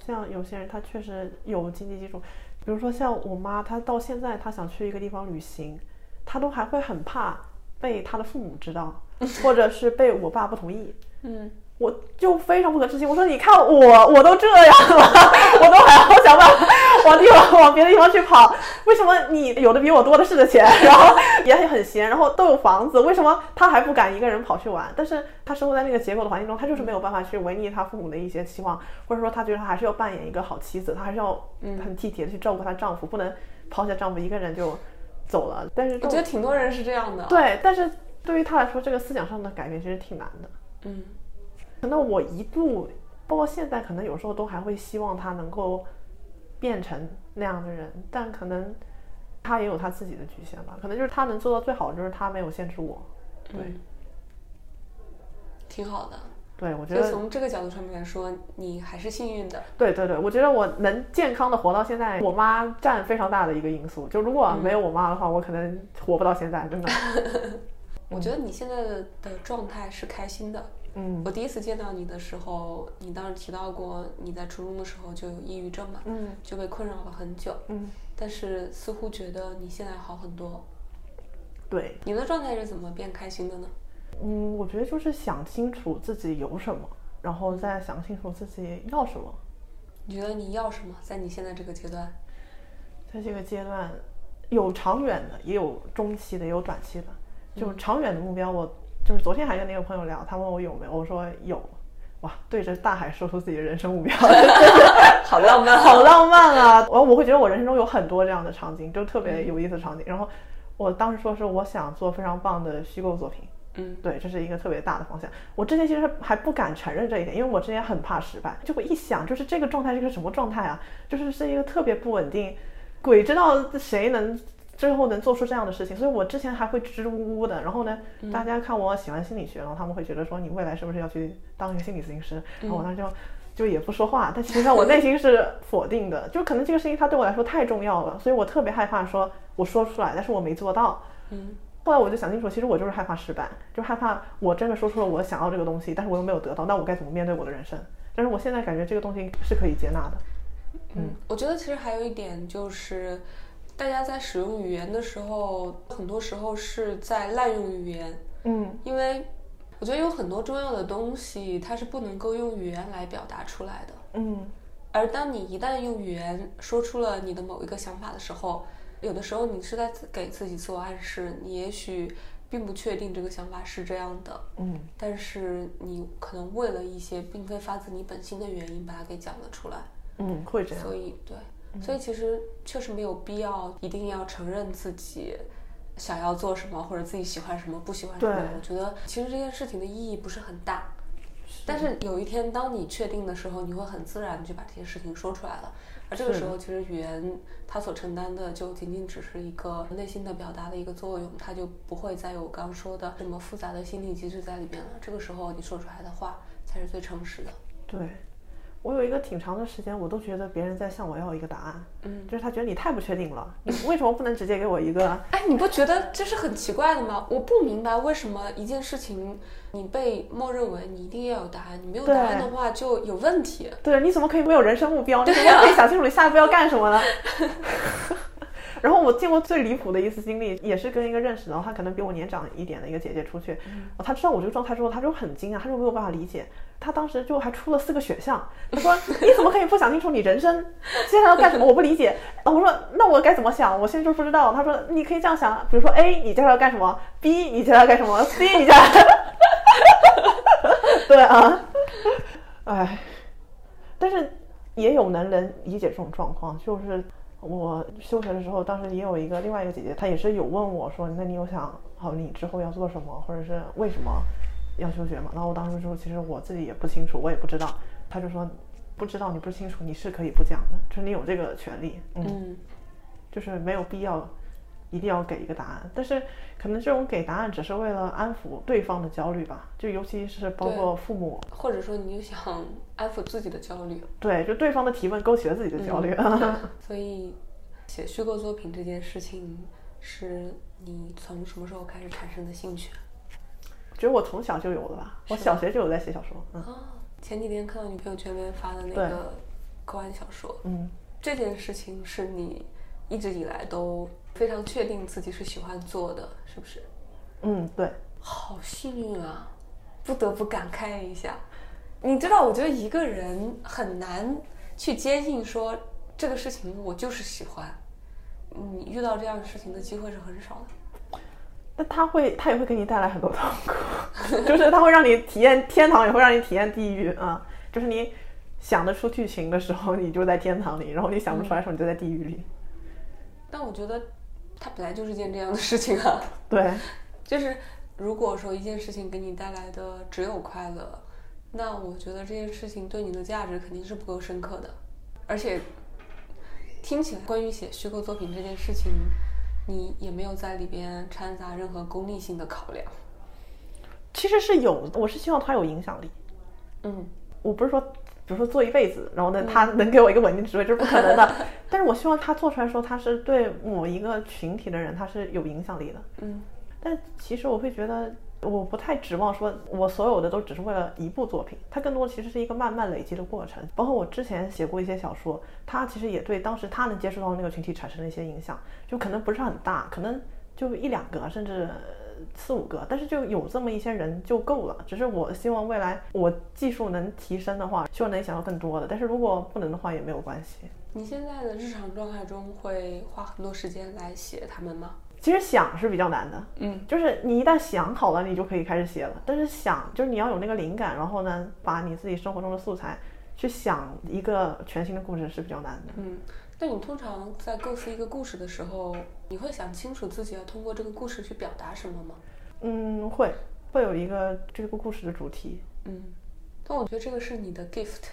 像有些人他确实有经济基础，比如说像我妈，她到现在她想去一个地方旅行，她都还会很怕被她的父母知道，或者是被我爸不同意，嗯。我就非常不可置信，我说你看我我都这样了，我都还要想办法往地方 往别的地方去跑，为什么你有的比我多的是的钱，然后也很闲，然后都有房子，为什么他还不敢一个人跑去玩？但是他生活在那个结构的环境中，他就是没有办法去违逆他父母的一些期望，或者说他觉得他还是要扮演一个好妻子，他还是要很体贴的去照顾她丈夫，不能抛下丈夫一个人就走了。但是我觉得挺多人是这样的。对，但是对于他来说，这个思想上的改变其实挺难的。嗯。可能我一度，包括现在，可能有时候都还会希望他能够变成那样的人，但可能他也有他自己的局限吧。可能就是他能做到最好，就是他没有限制我。对，挺好的。对，我觉得从这个角度上面来说，你还是幸运的。对对对，我觉得我能健康的活到现在，我妈占非常大的一个因素。就如果没有我妈的话，我可能活不到现在，真的。我觉得你现在的状态是开心的。嗯，我第一次见到你的时候，你当时提到过你在初中的时候就有抑郁症嘛，嗯，就被困扰了很久，嗯，但是似乎觉得你现在好很多。对，你的状态是怎么变开心的呢？嗯，我觉得就是想清楚自己有什么，然后再想清楚自己要什么。你觉得你要什么？在你现在这个阶段，在这个阶段，有长远的，也有中期的，也有短期的。就长远的目标，我。就是昨天还跟那个朋友聊，他问我有没有，我说有，哇，对着大海说出自己的人生目标，好浪漫，好浪漫啊！我我会觉得我人生中有很多这样的场景，就特别有意思的场景。然后我当时说是我想做非常棒的虚构作品，嗯，对，这是一个特别大的方向。我之前其实还不敢承认这一点，因为我之前很怕失败。就我一想，就是这个状态是个什么状态啊？就是是一个特别不稳定，鬼知道谁能最后能做出这样的事情。所以我之前还会支支吾吾的。然后呢，大家看我喜欢心理学，然后他们会觉得说你未来是不是要去当一个心理咨询师？然后我当时就就也不说话，但其实上我内心是否定的。就可能这个事情它对我来说太重要了，所以我特别害怕说我说出来，但是我没做到。嗯。后来我就想清楚，其实我就是害怕失败，就害怕我真的说出了我想要这个东西，但是我又没有得到，那我该怎么面对我的人生？但是我现在感觉这个东西是可以接纳的。嗯，我觉得其实还有一点就是，大家在使用语言的时候，很多时候是在滥用语言。嗯，因为我觉得有很多重要的东西，它是不能够用语言来表达出来的。嗯，而当你一旦用语言说出了你的某一个想法的时候，有的时候你是在给自己做暗示，你也许并不确定这个想法是这样的，嗯，但是你可能为了一些并非发自你本心的原因把它给讲了出来，嗯，会这样，所以对，所以其实确实没有必要一定要承认自己想要做什么或者自己喜欢什么不喜欢什么，我觉得其实这件事情的意义不是很大，但是有一天当你确定的时候，你会很自然就把这些事情说出来了。而这个时候，其实语言它所承担的就仅仅只是一个内心的表达的一个作用，它就不会再有我刚刚说的这么复杂的心理机制在里面了。这个时候你说出来的话才是最诚实的。对。我有一个挺长的时间，我都觉得别人在向我要一个答案，嗯，就是他觉得你太不确定了，你为什么不能直接给我一个？哎，你不觉得这是很奇怪的吗？我不明白为什么一件事情你被默认为你一定要有答案，你没有答案的话就有问题。对，你怎么可以没有人生目标？你怎么可以想清楚你下一步要干什么呢？然后我见过最离谱的一次经历，也是跟一个认识的，他可能比我年长一点的一个姐姐出去，他知道我这个状态之后，他就很惊讶，他就没有办法理解。他当时就还出了四个选项，他说：“你怎么可以不想清楚你人生接下来要干什么？我不理解。”我说：“那我该怎么想？我现在就不知道。”他说：“你可以这样想，比如说 A，你接下来要干什么？B，你接下来要干什么？C，你接下来 对啊，哎，但是也有能人理解这种状况。就是我休学的时候，当时也有一个另外一个姐姐，她也是有问我说：‘那你有想好你之后要做什么，或者是为什么？’”要休学嘛？然后我当时说，其实我自己也不清楚，我也不知道。她就说，不知道你不清楚，你是可以不讲的，就是你有这个权利。嗯，就是没有必要一定要给一个答案。但是可能这种给答案只是为了安抚对方的焦虑吧，就尤其是包括父母，或者说你就想安抚自己的焦虑。对，就对方的提问勾起了自己的焦虑。所以写虚构作品这件事情，是你从什么时候开始产生的兴趣？觉得我从小就有了吧，我小学就有在写小说。嗯，前几天看到你朋友圈里面发的那个科幻小说，嗯，这件事情是你一直以来都非常确定自己是喜欢做的，是不是？嗯，对。好幸运啊，不得不感慨一下。你知道，我觉得一个人很难去坚信说这个事情我就是喜欢，你遇到这样的事情的机会是很少的。那他会，他也会给你带来很多痛苦，就是他会让你体验天堂，也会让你体验地狱啊。就是你想得出剧情的时候，你就在天堂里；然后你想不出来的时候，你就在地狱里。但我觉得，它本来就是件这样的事情啊。对，就是如果说一件事情给你带来的只有快乐，那我觉得这件事情对你的价值肯定是不够深刻的。而且听起来，关于写虚构作品这件事情。你也没有在里边掺杂任何功利性的考量，其实是有，我是希望它有影响力。嗯，我不是说，比如说做一辈子，然后呢，他能给我一个稳定职位，这是不可能的。但是我希望他做出来的时候，他是对某一个群体的人，他是有影响力的。嗯，但其实我会觉得。我不太指望说，我所有的都只是为了一部作品，它更多的其实是一个慢慢累积的过程。包括我之前写过一些小说，它其实也对当时他能接触到的那个群体产生了一些影响，就可能不是很大，可能就一两个，甚至四五个，但是就有这么一些人就够了。只是我希望未来我技术能提升的话，希望能想到更多的，但是如果不能的话也没有关系。你现在的日常状态中会花很多时间来写他们吗？其实想是比较难的，嗯，就是你一旦想好了，你就可以开始写了。但是想就是你要有那个灵感，然后呢，把你自己生活中的素材去想一个全新的故事是比较难的。嗯，那你通常在构思一个故事的时候，你会想清楚自己要通过这个故事去表达什么吗？嗯，会，会有一个这个故事的主题。嗯，但我觉得这个是你的 gift。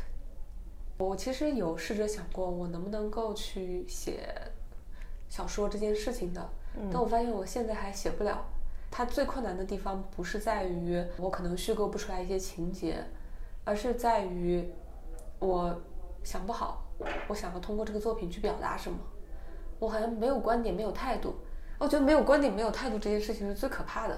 我其实有试着想过，我能不能够去写小说这件事情的，但我发现我现在还写不了。它最困难的地方不是在于我可能虚构不出来一些情节，而是在于我想不好，我想要通过这个作品去表达什么。我好像没有观点，没有态度。我觉得没有观点、没有态度这件事情是最可怕的。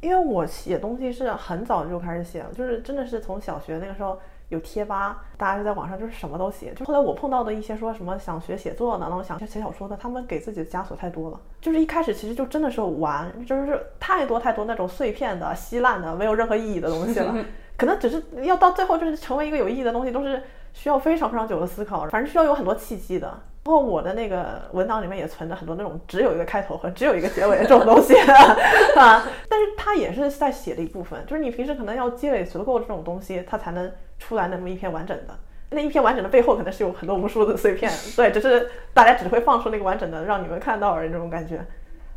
因为我写东西是很早就开始写了，就是真的是从小学那个时候有贴吧，大家就在网上就是什么都写。就后来我碰到的一些说什么想学写作的，然后想写小说的，他们给自己的枷锁太多了。就是一开始其实就真的是玩，就是太多太多那种碎片的、稀烂的、没有任何意义的东西了。可能只是要到最后就是成为一个有意义的东西，都是需要非常非常久的思考，反正需要有很多契机的。然后我的那个文档里面也存着很多那种只有一个开头和只有一个结尾的这种东西 啊，但是它也是在写的一部分，就是你平时可能要积累足够这种东西，它才能出来那么一篇完整的。那一篇完整的背后可能是有很多无数的碎片，对，只是大家只会放出那个完整的让你们看到而已这种感觉。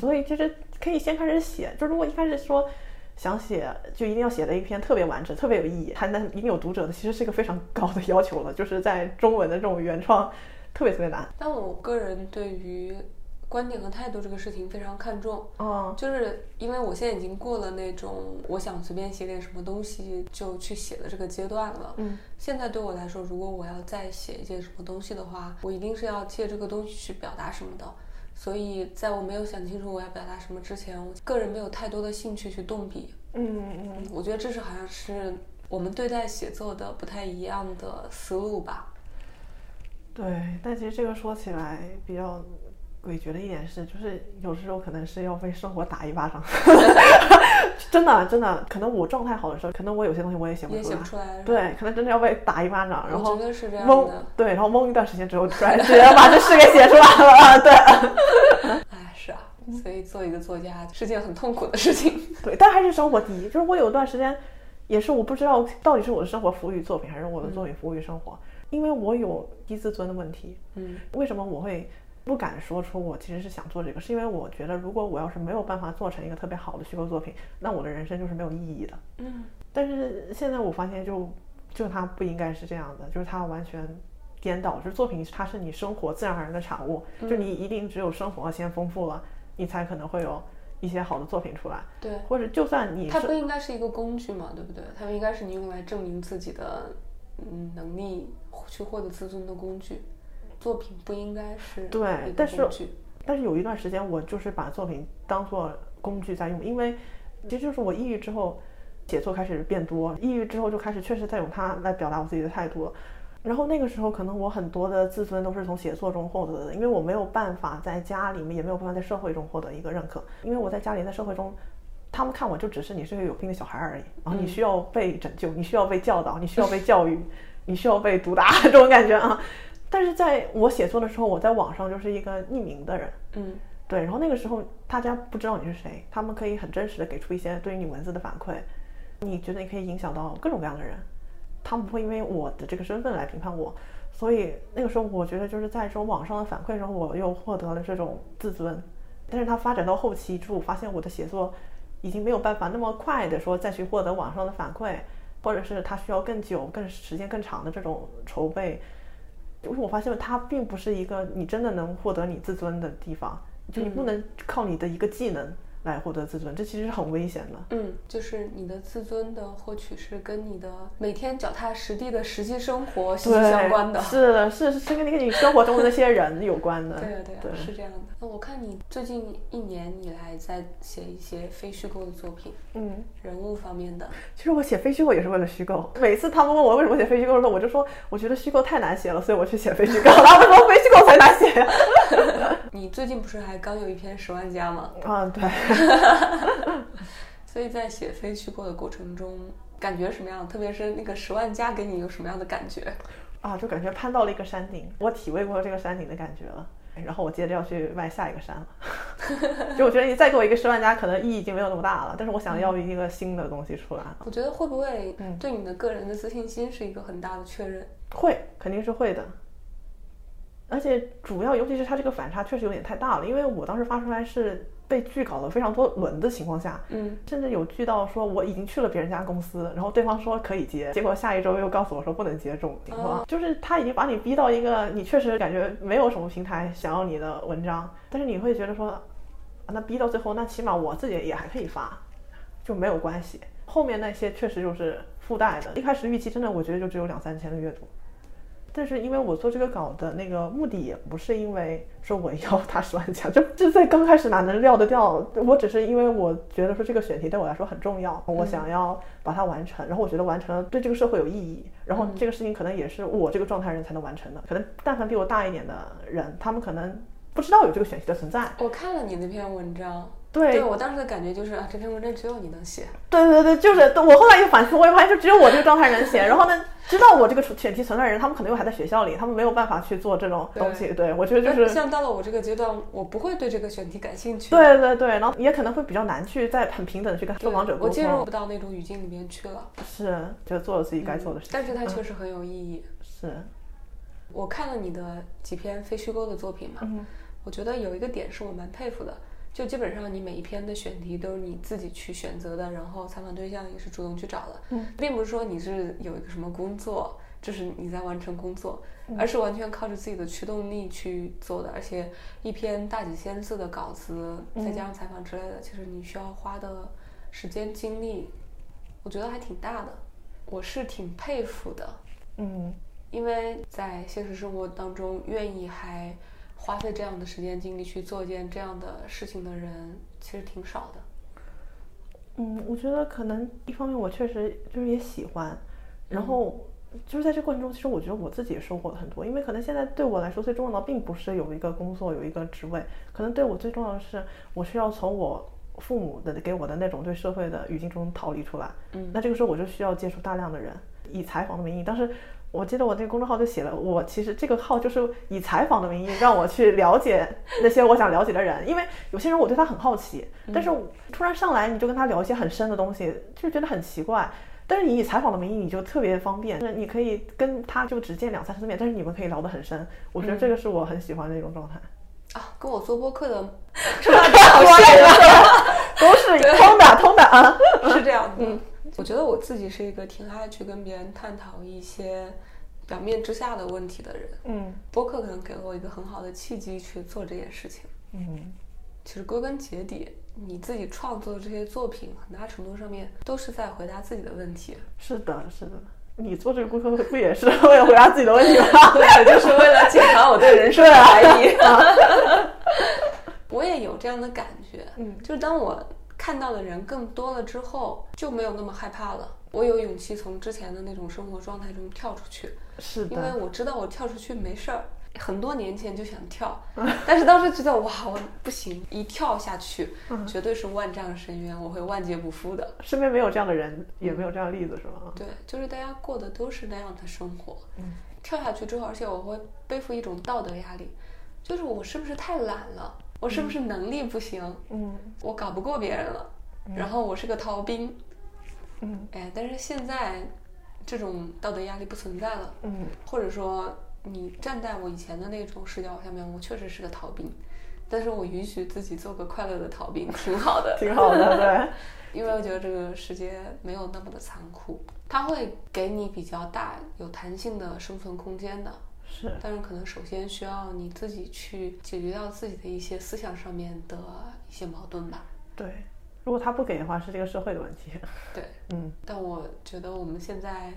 所以其实可以先开始写，就如果一开始说想写，就一定要写的一篇特别完整、特别有意义，还能一定有读者的，其实是一个非常高的要求了，就是在中文的这种原创。特别特别难，但我个人对于观点和态度这个事情非常看重。嗯，就是因为我现在已经过了那种我想随便写点什么东西就去写的这个阶段了。嗯，现在对我来说，如果我要再写一件什么东西的话，我一定是要借这个东西去表达什么的。所以在我没有想清楚我要表达什么之前，我个人没有太多的兴趣去动笔。嗯嗯，我觉得这是好像是我们对待写作的不太一样的思路吧。对，但其实这个说起来比较诡谲的一点是，就是有时候可能是要被生活打一巴掌，真的真的，可能我状态好的时候，可能我有些东西我也写不出来，对，可能真的要被打一巴掌，然后懵，对，然后懵一段时间之后，突然直接把这事给写出来了，对。哎，是啊，所以做一个作家是件很痛苦的事情，对，但还是生活第一。就是我有段时间，也是我不知道到底是我的生活服务于作品，还是我的作品服务于生活。因为我有低自尊的问题，嗯，为什么我会不敢说出我其实是想做这个？是因为我觉得如果我要是没有办法做成一个特别好的虚构作品，那我的人生就是没有意义的，嗯。但是现在我发现，就就它不应该是这样的，就是它完全颠倒，就是作品它是你生活自然而然的产物，就你一定只有生活先丰富了，你才可能会有一些好的作品出来，对。或者就算你它不应该是一个工具嘛，对不对？它应该是你用来证明自己的嗯能力。去获得自尊的工具，作品不应该是对，但是但是有一段时间我就是把作品当做工具在用，因为其实就是我抑郁之后，写作开始变多，抑郁之后就开始确实在用它来表达我自己的态度，然后那个时候可能我很多的自尊都是从写作中获得的，因为我没有办法在家里面，也没有办法在社会中获得一个认可，因为我在家里在社会中，他们看我就只是你是个有病的小孩而已，然后你需要被拯救，你需要被教导，你需要被教育。你需要被毒打 这种感觉啊，但是在我写作的时候，我在网上就是一个匿名的人，嗯，对，然后那个时候大家不知道你是谁，他们可以很真实的给出一些对于你文字的反馈，你觉得你可以影响到各种各样的人，他们不会因为我的这个身份来评判我，所以那个时候我觉得就是在这种网上的反馈中，我又获得了这种自尊，但是它发展到后期之后，发现我的写作已经没有办法那么快的说再去获得网上的反馈。或者是他需要更久、更时间更长的这种筹备，就是我发现它并不是一个你真的能获得你自尊的地方，就你不能靠你的一个技能。来获得自尊，这其实是很危险的。嗯，就是你的自尊的获取是跟你的每天脚踏实地的实际生活息息相关的。是的，是是跟你跟你生活中的那些人有关的。对啊，对啊，是这样的。那我看你最近一年以来在写一些非虚构的作品，嗯，人物方面的。其实我写非虚构也是为了虚构。每次他们问我为什么写非虚构的时候，我就说我觉得虚构太难写了，所以我去写非虚构。他们说非虚构才难写呀。你最近不是还刚有一篇十万加吗？啊，对。所以在写非虚构的过程中，感觉什么样？特别是那个十万加给你有什么样的感觉？啊，就感觉攀到了一个山顶，我体味过这个山顶的感觉了。然后我接着要去迈下一个山了。就我觉得你再给我一个十万加，可能意义已经没有那么大了。但是我想要一个新的东西出来。我觉得会不会对你的个人的自信心是一个很大的确认？会，肯定是会的。而且主要，尤其是它这个反差确实有点太大了，因为我当时发出来是被拒稿了非常多轮的情况下，嗯，甚至有拒到说我已经去了别人家公司，然后对方说可以接，结果下一周又告诉我说不能接这种情况，就是他已经把你逼到一个你确实感觉没有什么平台想要你的文章，但是你会觉得说，啊那逼到最后，那起码我自己也还可以发，就没有关系。后面那些确实就是附带的，一开始预期真的我觉得就只有两三千的阅读。但是因为我做这个稿的那个目的也不是因为说我要 他十万加，就就在刚开始哪能料得掉？我只是因为我觉得说这个选题对我来说很重要，我想要把它完成，然后我觉得完成了对这个社会有意义，然后这个事情可能也是我这个状态人才能完成的。可能但凡比我大一点的人，他们可能不知道有这个选题的存在。我看了你那篇文章，对我当时的感觉就是啊，这篇文章只有你能写。对对对，就是我后来又反思，我也发现就只有我这个状态能写，然后呢，知道我这个选题存在的人，他们可能又还在学校里，他们没有办法去做这种东西。对我觉得就是像到了我这个阶段，我不会对这个选题感兴趣。对对对，然后也可能会比较难去在很平等的去跟受访者沟通。我进入不到那种语境里面去了。是，就做了自己该做的事情。但是它确实很有意义。是，我看了你的几篇非虚构的作品嘛，我觉得有一个点是我蛮佩服的。就基本上你每一篇的选题都是你自己去选择的，然后采访对象也是主动去找的，嗯，并不是说你是有一个什么工作，就是你在完成工作，而是完全靠着自己的驱动力去做的。而且一篇大几千字的稿子，再加上采访之类的，其实你需要花的时间精力，我觉得还挺大的，我是挺佩服的，嗯，因为在现实生活当中，愿意还。花费这样的时间精力去做一件这样的事情的人，其实挺少的。嗯，我觉得可能一方面我确实就是也喜欢，然后就是在这过程中，其实我觉得我自己也收获了很多。因为可能现在对我来说最重要的，并不是有一个工作有一个职位，可能对我最重要的是，我需要从我父母的给我的那种对社会的语境中逃离出来。嗯，那这个时候我就需要接触大量的人，以采访的名义，但是。我记得我那个公众号就写了，我其实这个号就是以采访的名义让我去了解那些我想了解的人，因为有些人我对他很好奇，但是突然上来你就跟他聊一些很深的东西，就觉得很奇怪。但是你以采访的名义，你就特别方便，就是你可以跟他就只见两三次面，但是你们可以聊得很深。我觉得这个是我很喜欢的一种状态。啊，跟我做播客的，是吧？都是通的，通的啊，是这样的。我觉得我自己是一个挺爱去跟别人探讨一些表面之下的问题的人。嗯，播客可能给了我一个很好的契机去做这件事情。嗯，其实归根结底，你自己创作的这些作品，很大程度上面都是在回答自己的问题。是的，是的。你做这个播客不也是为了回答自己的问题吗？对，就是为了检查我对人生的怀疑。我也有这样的感觉。嗯，就是当我。看到的人更多了之后，就没有那么害怕了。我有勇气从之前的那种生活状态中跳出去，是的，因为我知道我跳出去没事儿。很多年前就想跳，但是当时觉得哇，我不行，一跳下去绝对是万丈深渊，我会万劫不复的。身边没有这样的人，也没有这样的例子，是吗？对，就是大家过的都是那样的生活。嗯，跳下去之后，而且我会背负一种道德压力，就是我是不是太懒了？我是不是能力不行？嗯，我搞不过别人了，然后我是个逃兵。嗯，哎，但是现在这种道德压力不存在了。嗯，或者说你站在我以前的那种视角下面，我确实是个逃兵，但是我允许自己做个快乐的逃兵，挺好的，挺好的，对。因为我觉得这个世界没有那么的残酷，它会给你比较大有弹性的生存空间的。是，但是可能首先需要你自己去解决掉自己的一些思想上面的一些矛盾吧。对，如果他不给的话，是这个社会的问题。对，嗯。但我觉得我们现在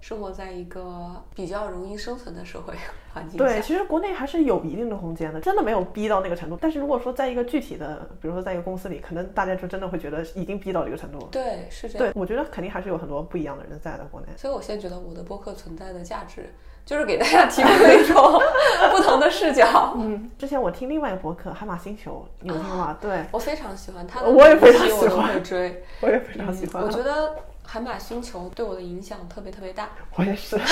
生活在一个比较容易生存的社会环境下。对，其实国内还是有一定的空间的，真的没有逼到那个程度。但是如果说在一个具体的，比如说在一个公司里，可能大家就真的会觉得已经逼到这个程度了。对，是这样。对，我觉得肯定还是有很多不一样的人在的国内。所以我现在觉得我的播客存在的价值。就是给大家提供一种 不同的视角。嗯，之前我听另外一个博客《海马星球》，你有听吗？对，我非常喜欢他的，我也非常喜欢追，我也非常喜欢。我觉得《海马星球》对我的影响特别特别大。我也是。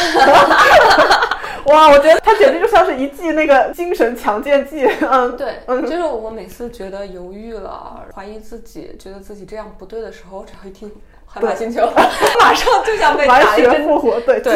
哇，我觉得它简直就像是一剂那个精神强健剂。嗯，对，嗯就是我每次觉得犹豫了、怀疑自己、觉得自己这样不对的时候，只要一听。海马星球，马上就想被完全复活，对对，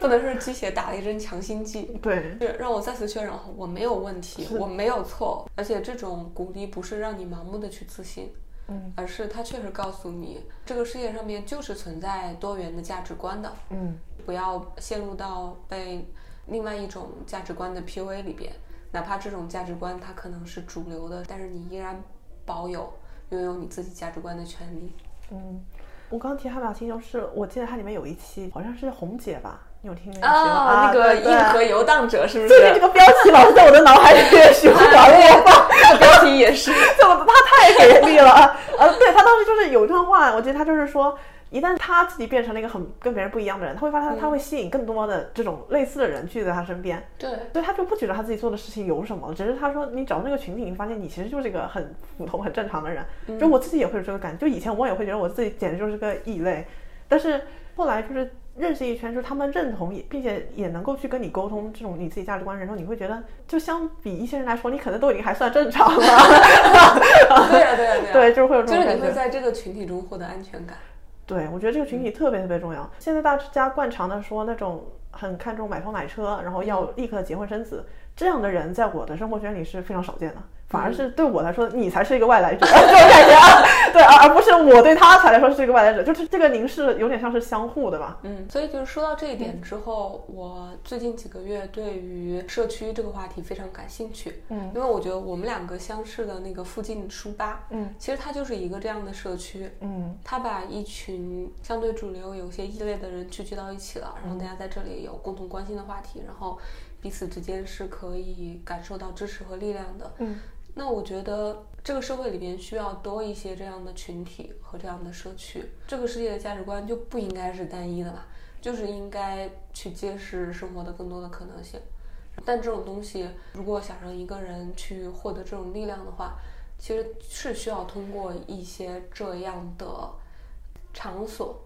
不能是鸡血打了一针强心剂。对，是让我再次确认我没有问题，我没有错，而且这种鼓励不是让你盲目的去自信，嗯而是它确实告诉你，这个世界上面就是存在多元的价值观的，嗯不要陷入到被另外一种价值观的 PUA 里边，哪怕这种价值观它可能是主流的，但是你依然保有拥有你自己价值观的权利。嗯。我刚提汉表情就是，我记得它里面有一期好像是红姐吧，你有听那个吗？啊，那个硬核游荡者是不是最近这？个标题老是在我的脑海里面循环播放。这个标题也是。就他太给力了啊！呃，对他当时就是有一段话，我记得他就是说，一旦他自己变成了一个很跟别人不一样的人，他会发现他会吸引更多的这种类似的人聚在他身边，对，所以他就不觉得他自己做的事情有什么，只是他说你找那个群体，你发现你其实就是一个很普通、很正常的人。就我自己也会有这个感觉，就以前我也会觉得我自己简直就是个异类，但是后来就是认识一圈，就是他们认同也，并且也能够去跟你沟通这种你自己价值观的时候，你会觉得，就相比一些人来说，你可能都已经还算正常了。对呀、对呀、对呀、对，就是会有这就是你会。在这个群体中获得安全感。对，我觉得这个群体特别特别重要。现在大家惯常的说那种很看重买房买车，然后要立刻结婚生子，这样的人在我的生活圈里是非常少见的。反而是对我来说，你才是一个外来者，这种感觉啊，对，而而不是我对他才来说是一个外来者，就是这个凝视有点像是相互的吧。嗯，所以就是说到这一点之后，我最近几个月对于社区这个话题非常感兴趣。嗯，因为我觉得我们两个相识的那个附近书吧，嗯，其实它就是一个这样的社区。嗯它把一群相对主流、有些异类的人聚集到一起了，然后大家在这里有共同关心的话题，然后彼此之间是可以感受到支持和力量的。嗯，那我觉得这个社会里边需要多一些这样的群体和这样的社区。这个世界的价值观就不应该是单一的吧，就是应该去揭示生活的更多的可能性。但这种东西，如果想让一个人去获得这种力量的话，其实是需要通过一些这样的场所。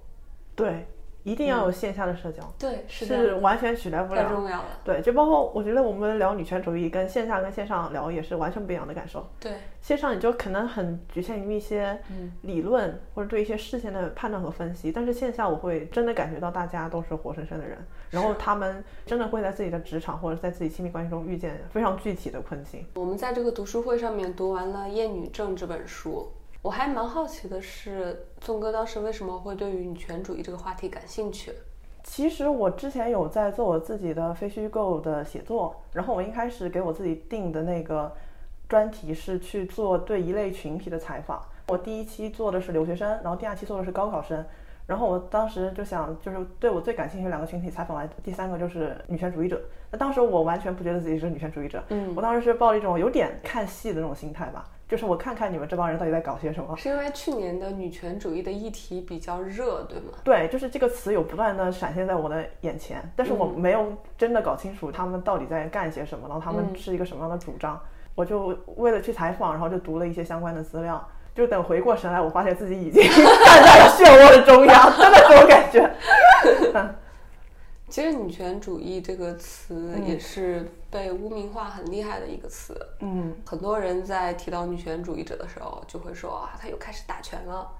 对，一定要有线下的社交，对，是是，完全取代不太了。重要了。对，就包括我觉得我们聊女权主义，跟线下跟线上聊也是完全不一样的感受。对，线上你就可能很局限于一些嗯理论或者对一些事情的判断和分析，但是线下我会真的感觉到大家都是活生生的人，然后他们真的会在自己的职场或者在自己亲密关系中遇见非常具体的困境。我们在这个读书会上面读完了《厌女症》这本书，我还蛮好奇的是，纵哥当时为什么会对于女权主义这个话题感兴趣？其实我之前有在做我自己的非虚构的写作，然后我一开始给我自己定的那个专题是去做对一类群体的采访。我第一期做的是留学生，然后第二期做的是高考生。然后我当时就想，就是对我最感兴趣的两个群体采访完，第三个就是女权主义者。那当时我完全不觉得自己是女权主义者，嗯我当时是抱着一种有点看戏的那种心态吧，就是我看看你们这帮人到底在搞些什么。是因为去年的女权主义的议题比较热，对吗？对，就是这个词有不断的闪现在我的眼前，但是我没有真的搞清楚他们到底在干些什么，然后他们是一个什么样的主张。我就为了去采访，然后就读了一些相关的资料，就等回过神来，我发现自己已经 站在了漩涡的中央，真的这种感觉。其实女权主义这个词也是被污名化很厉害的一个词。嗯很多人在提到女权主义者的时候，就会说啊，他又开始打拳了。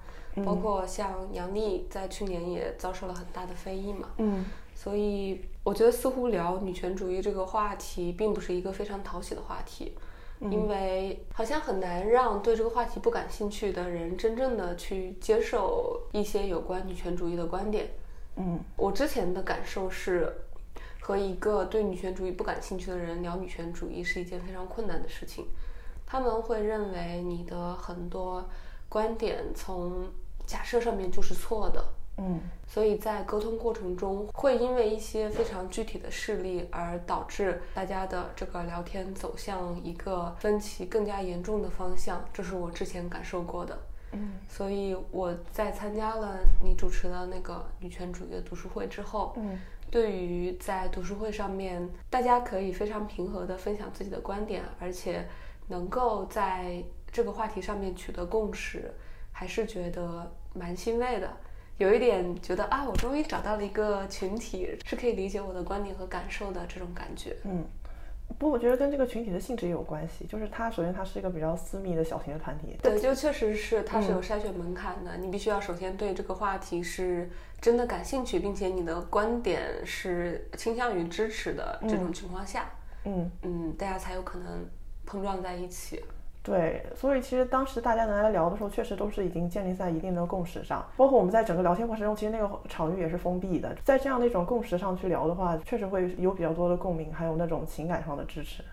包括像杨幂在去年也遭受了很大的非议嘛。嗯所以我觉得似乎聊女权主义这个话题，并不是一个非常讨喜的话题，因为好像很难让对这个话题不感兴趣的人真正的去接受一些有关女权主义的观点。嗯我之前的感受是，和一个对女权主义不感兴趣的人聊女权主义是一件非常困难的事情。他们会认为你的很多观点从假设上面就是错的，嗯所以在沟通过程中，会因为一些非常具体的事例而导致大家的这个聊天走向一个分歧更加严重的方向，这是我之前感受过的。嗯所以我在参加了你主持的那个女权主义的读书会之后，嗯对于在读书会上面，大家可以非常平和的分享自己的观点，而且能够在这个话题上面取得共识，还是觉得蛮欣慰的。有一点觉得啊，我终于找到了一个群体，是可以理解我的观点和感受的这种感觉。嗯，不，我觉得跟这个群体的性质也有关系。就是它首先它是一个比较私密的小型的团体，对，就确实是它是有筛选门槛的，你必须要首先对这个话题是真的感兴趣，并且你的观点是倾向于支持的这种情况下，嗯嗯，大家才有可能碰撞在一起。对，所以其实当时大家能来聊的时候，确实都是已经建立在一定的共识上。包括我们在整个聊天过程中，其实那个场域也是封闭的，在这样的一种共识上去聊的话，确实会有比较多的共鸣，还有那种情感上的支持。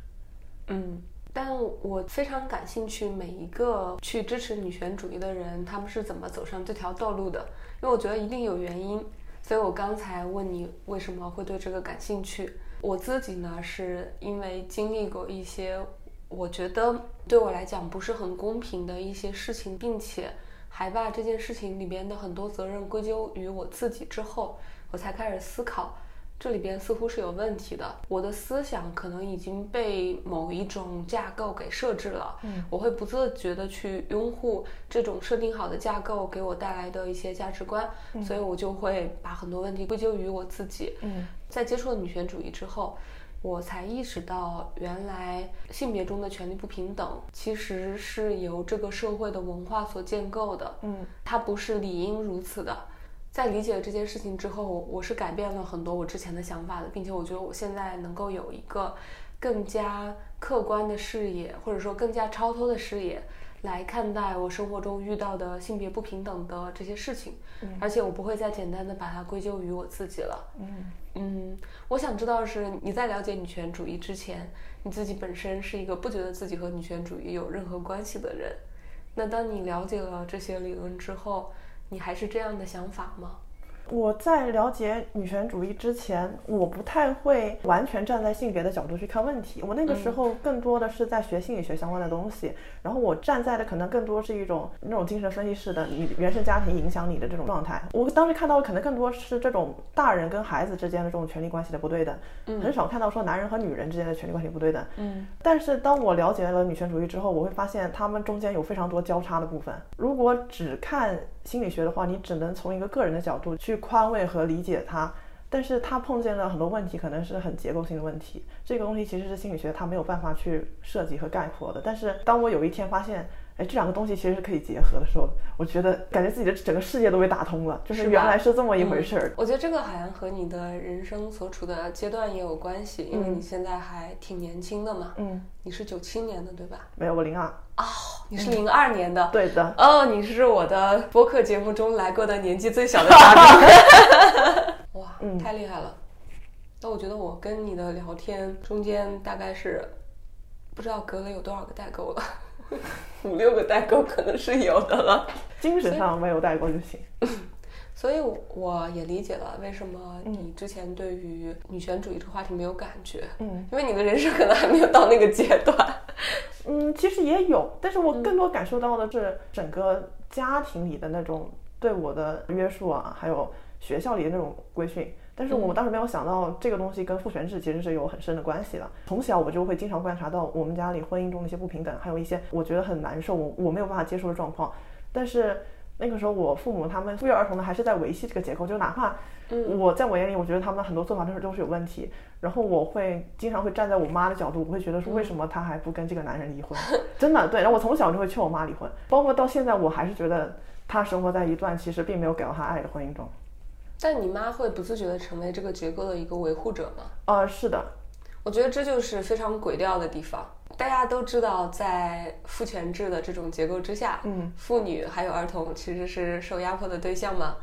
嗯，但我非常感兴趣每一个去支持女权主义的人，他们是怎么走上这条道路的？因为我觉得一定有原因。所以我刚才问你为什么会对这个感兴趣，我自己呢是因为经历过一些。我觉得对我来讲不是很公平的一些事情，并且还把这件事情里边的很多责任归咎于我自己之后，我才开始思考，这里边似乎是有问题的。我的思想可能已经被某一种架构给设置了，嗯，我会不自觉的去拥护这种设定好的架构给我带来的一些价值观，所以我就会把很多问题归咎于我自己。嗯，在接触了女权主义之后。我才意识到，原来性别中的权利不平等其实是由这个社会的文化所建构的。嗯，它不是理应如此的。在理解了这件事情之后，我是改变了很多我之前的想法的，并且我觉得我现在能够有一个更加客观的视野，或者说更加超脱的视野来看待我生活中遇到的性别不平等的这些事情。嗯，而且我不会再简单的把它归咎于我自己了。嗯。嗯，我想知道的是你在了解女权主义之前，你自己本身是一个不觉得自己和女权主义有任何关系的人。那当你了解了这些理论之后，你还是这样的想法吗？我在了解女权主义之前，我不太会完全站在性别的角度去看问题。我那个时候更多的是在学心理学相关的东西，然后我站在的可能更多是一种那种精神分析式的，你原生家庭影响你的这种状态。我当时看到的可能更多是这种大人跟孩子之间的这种权利关系的不对等，很少看到说男人和女人之间的权利关系不对等。嗯，但是当我了解了女权主义之后，我会发现他们中间有非常多交叉的部分。如果只看心理学的话，你只能从一个个人的角度去宽慰和理解他，但是他碰见了很多问题，可能是很结构性的问题。这个东西其实是心理学它没有办法去设计和概括的。但是当我有一天发现，哎，这两个东西其实是可以结合的时候，我觉得感觉自己的整个世界都被打通了，就是原来是这么一回事儿。我觉得这个好像和你的人生所处的阶段也有关系，因为你现在还挺年轻的嘛。嗯，你是九七年的对吧？没有，我零二。哦，你是零二年的。对的。哦，你是我的播客节目中来过的年纪最小的嘉宾。哇，太厉害了。那我觉得我跟你的聊天中间大概是不知道隔了有多少个代沟了。五六个代沟可能是有的了，精神上没有代沟就行。所以我也理解了为什么你之前对于女权主义这个话题没有感觉。嗯，因为你的人生可能还没有到那个阶段。嗯，其实也有，但是我更多感受到的是整个家庭里的那种对我的约束啊，还有学校里的那种规训。但是我们当时没有想到，这个东西跟父权制其实是有很深的关系的。从小我就会经常观察到我们家里婚姻中的一些不平等，还有一些我觉得很难受、我我没有办法接受的状况。但是那个时候，我父母他们不约而同的还是在维系这个结构，就哪怕我在我眼里，我觉得他们很多做法都是都是有问题。然后我会经常会站在我妈的角度，我会觉得说，为什么她还不跟这个男人离婚？真的对。然后我从小就会劝我妈离婚，包括到现在，我还是觉得她生活在一段其实并没有给到她爱的婚姻中。但你妈会不自觉的成为这个结构的一个维护者吗？呃，是的，我觉得这就是非常诡调的地方。大家都知道，在父权制的这种结构之下，嗯，妇女还有儿童其实是受压迫的对象嘛。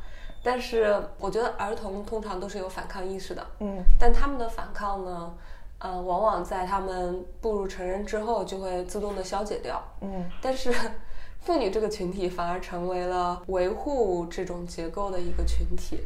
但是我觉得儿童通常都是有反抗意识的，嗯，但他们的反抗呢，呃，往往在他们步入成人之后就会自动的消解掉，嗯，但是。妇女这个群体反而成为了维护这种结构的一个群体，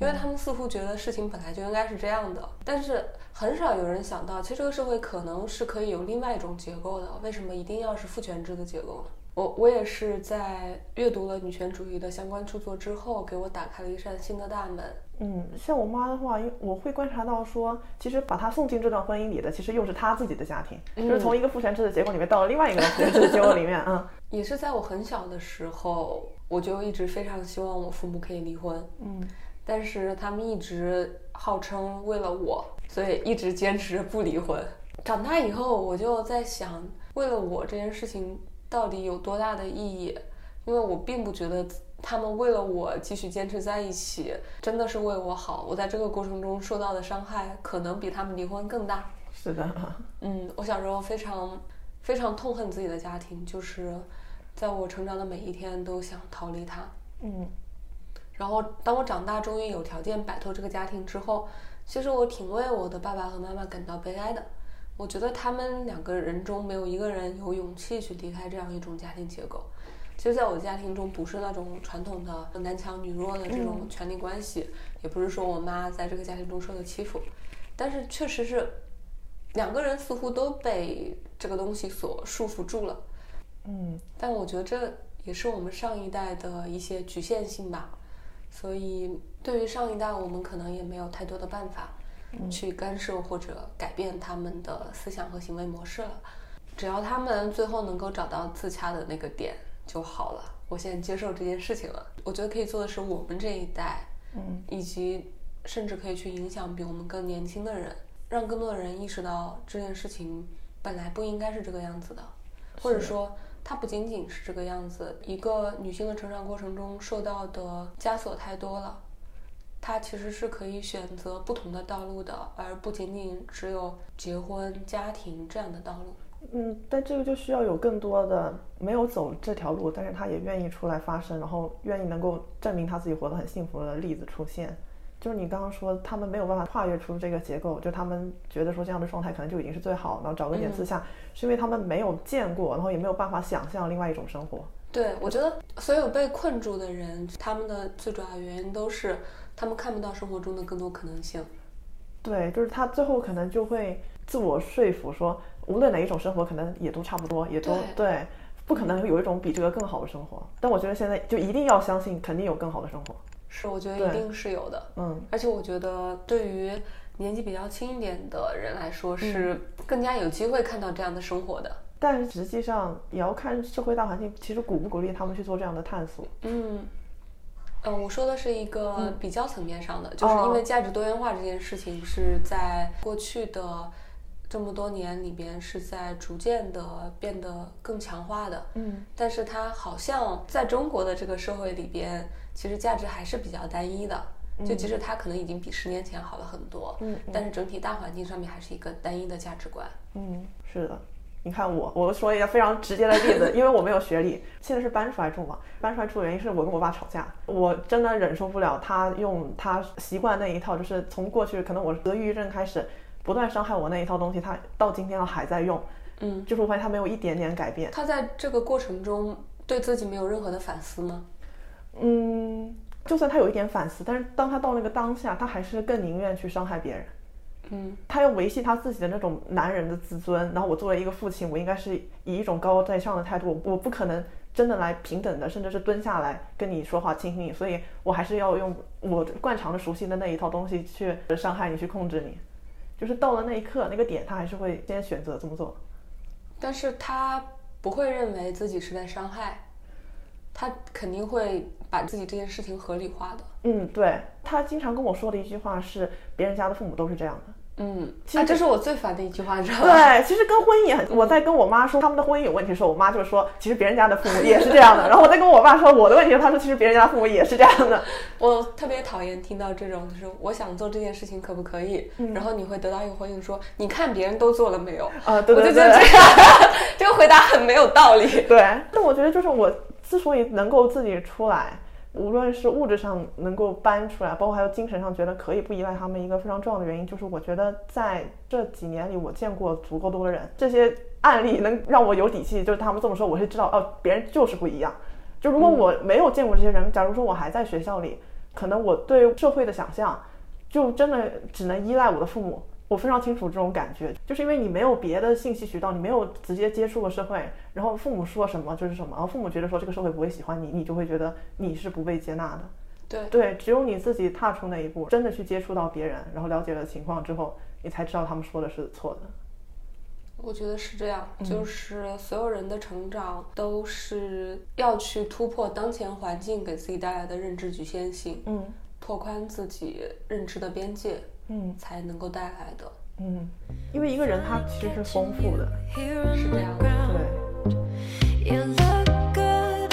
因为他们似乎觉得事情本来就应该是这样的。但是很少有人想到，其实这个社会可能是可以有另外一种结构的。为什么一定要是父权制的结构呢？我我也是在阅读了女权主义的相关著作之后，给我打开了一扇新的大门。嗯，像我妈的话，因我会观察到说，其实把她送进这段婚姻里的，其实又是她自己的家庭，就是从一个父权制的结构里面到了另外一个父权制的结构里面啊。也是在我很小的时候，我就一直非常希望我父母可以离婚。嗯，但是他们一直号称为了我，所以一直坚持不离婚。长大以后，我就在想，为了我这件事情到底有多大的意义？因为我并不觉得他们为了我继续坚持在一起，真的是为我好。我在这个过程中受到的伤害，可能比他们离婚更大。是的，嗯，我小时候非常非常痛恨自己的家庭，就是在我成长的每一天都想逃离他。嗯然后当我长大，终于有条件摆脱这个家庭之后，其实我挺为我的爸爸和妈妈感到悲哀的。我觉得他们两个人中没有一个人有勇气去离开这样一种家庭结构。其实，在我的家庭中，不是那种传统的男强女弱的这种权力关系，也不是说我妈在这个家庭中受的欺负，但是确实是两个人似乎都被这个东西所束缚住了。嗯但我觉得这也是我们上一代的一些局限性吧，所以对于上一代，我们可能也没有太多的办法去干涉或者改变他们的思想和行为模式了。只要他们最后能够找到自洽的那个点就好了。我现在接受这件事情了。我觉得可以做的是我们这一代，嗯以及甚至可以去影响比我们更年轻的人，让更多的人意识到这件事情本来不应该是这个样子的，或者说它不仅仅是这个样子。一个女性的成长过程中受到的枷锁太多了，她其实是可以选择不同的道路的，而不仅仅只有结婚、家庭这样的道路。嗯，但这个就需要有更多的没有走这条路，但是她也愿意出来发声，然后愿意能够证明她自己活得很幸福的例子出现。就是你刚刚说他们没有办法跨越出这个结构，就他们觉得说这样的状态可能就已经是最好，然后找个点自洽，是因为他们没有见过，然后也没有办法想象另外一种生活。对，我觉得所有被困住的人，他们的最主要原因都是他们看不到生活中的更多可能性。对，就是他最后可能就会自我说服说，无论哪一种生活，可能也都差不多，也都对，不可能有一种比这个更好的生活。但我觉得现在就一定要相信，肯定有更好的生活。是，我觉得一定是有的。嗯，而且我觉得对于年纪比较轻一点的人来说，是更加有机会看到这样的生活的。但是实际上也要看社会大环境，其实鼓不鼓励他们去做这样的探索。嗯，呃，我说的是一个比较层面上的，哦就是因为价值多元化这件事情是在过去的这么多年里边是在逐渐的变得更强化的。嗯，但是它好像在中国的这个社会里边，其实价值还是比较单一的。就即使它可能已经比十年前好了很多，嗯但是整体大环境上面还是一个单一的价值观。嗯，是的。你看我，我说一个非常直接的例子，因为我没有学历，现在是搬出来住嘛。搬出来住的原因是我跟我爸吵架，我真的忍受不了他用他习惯那一套，就是从过去可能我得抑郁症开始不断伤害我那一套东西，他到今天了还在用，嗯，就是我发现他没有一点点改变。他在这个过程中对自己没有任何的反思吗？嗯，就算他有一点反思，但是当他到那个当下，他还是更宁愿去伤害别人。嗯，他要维系他自己的那种男人的自尊，然后我作为一个父亲，我应该是以一种高高在上的态度，我不可能真的来平等的，甚至是蹲下来跟你说话、倾听你，所以我还是要用我惯常的、熟悉的那一套东西去伤害你、去控制你。就是到了那一刻、那个点，他还是会先选择这么做。但是他不会认为自己是在伤害，他肯定会把自己这件事情合理化的。嗯，对他经常跟我说的一句话是：别人家的父母都是这样的。嗯，其实啊，这是我最烦的一句话，你知道吗？对，其实跟婚姻也很，我在跟我妈说他们的婚姻有问题的时候，我妈就说，其实别人家的父母也是这样的。然后我在跟我爸说我的问题，他说其实别人家的父母也是这样的。我特别讨厌听到这种，就是我想做这件事情，可不可以？嗯然后你会得到一个回应说，你看别人都做了没有？啊，对对对对就觉得这个这个回答很没有道理。对。但我觉得就是我之所以能够自己出来，无论是物质上能够搬出来，包括还有精神上觉得可以不依赖他们，一个非常重要的原因就是我觉得在这几年里，我见过足够多的人，这些案例能让我有底气，就是他们这么说，我是知道哦，别人就是不一样。就如果我没有见过这些人，假如说我还在学校里，可能我对社会的想象就真的只能依赖我的父母。我非常清楚这种感觉，就是因为你没有别的信息渠道，你没有直接接触过社会，然后父母说什么就是什么，然后父母觉得说这个社会不会喜欢你，你就会觉得你是不被接纳的。对对，只有你自己踏出那一步，真的去接触到别人，然后了解了情况之后，你才知道他们说的是错的。我觉得是这样，嗯就是所有人的成长都是要去突破当前环境给自己带来的认知局限性，嗯拓宽自己认知的边界，嗯才能够带来的。嗯，因为一个人他其实是丰富的，是这样的。对。You look good,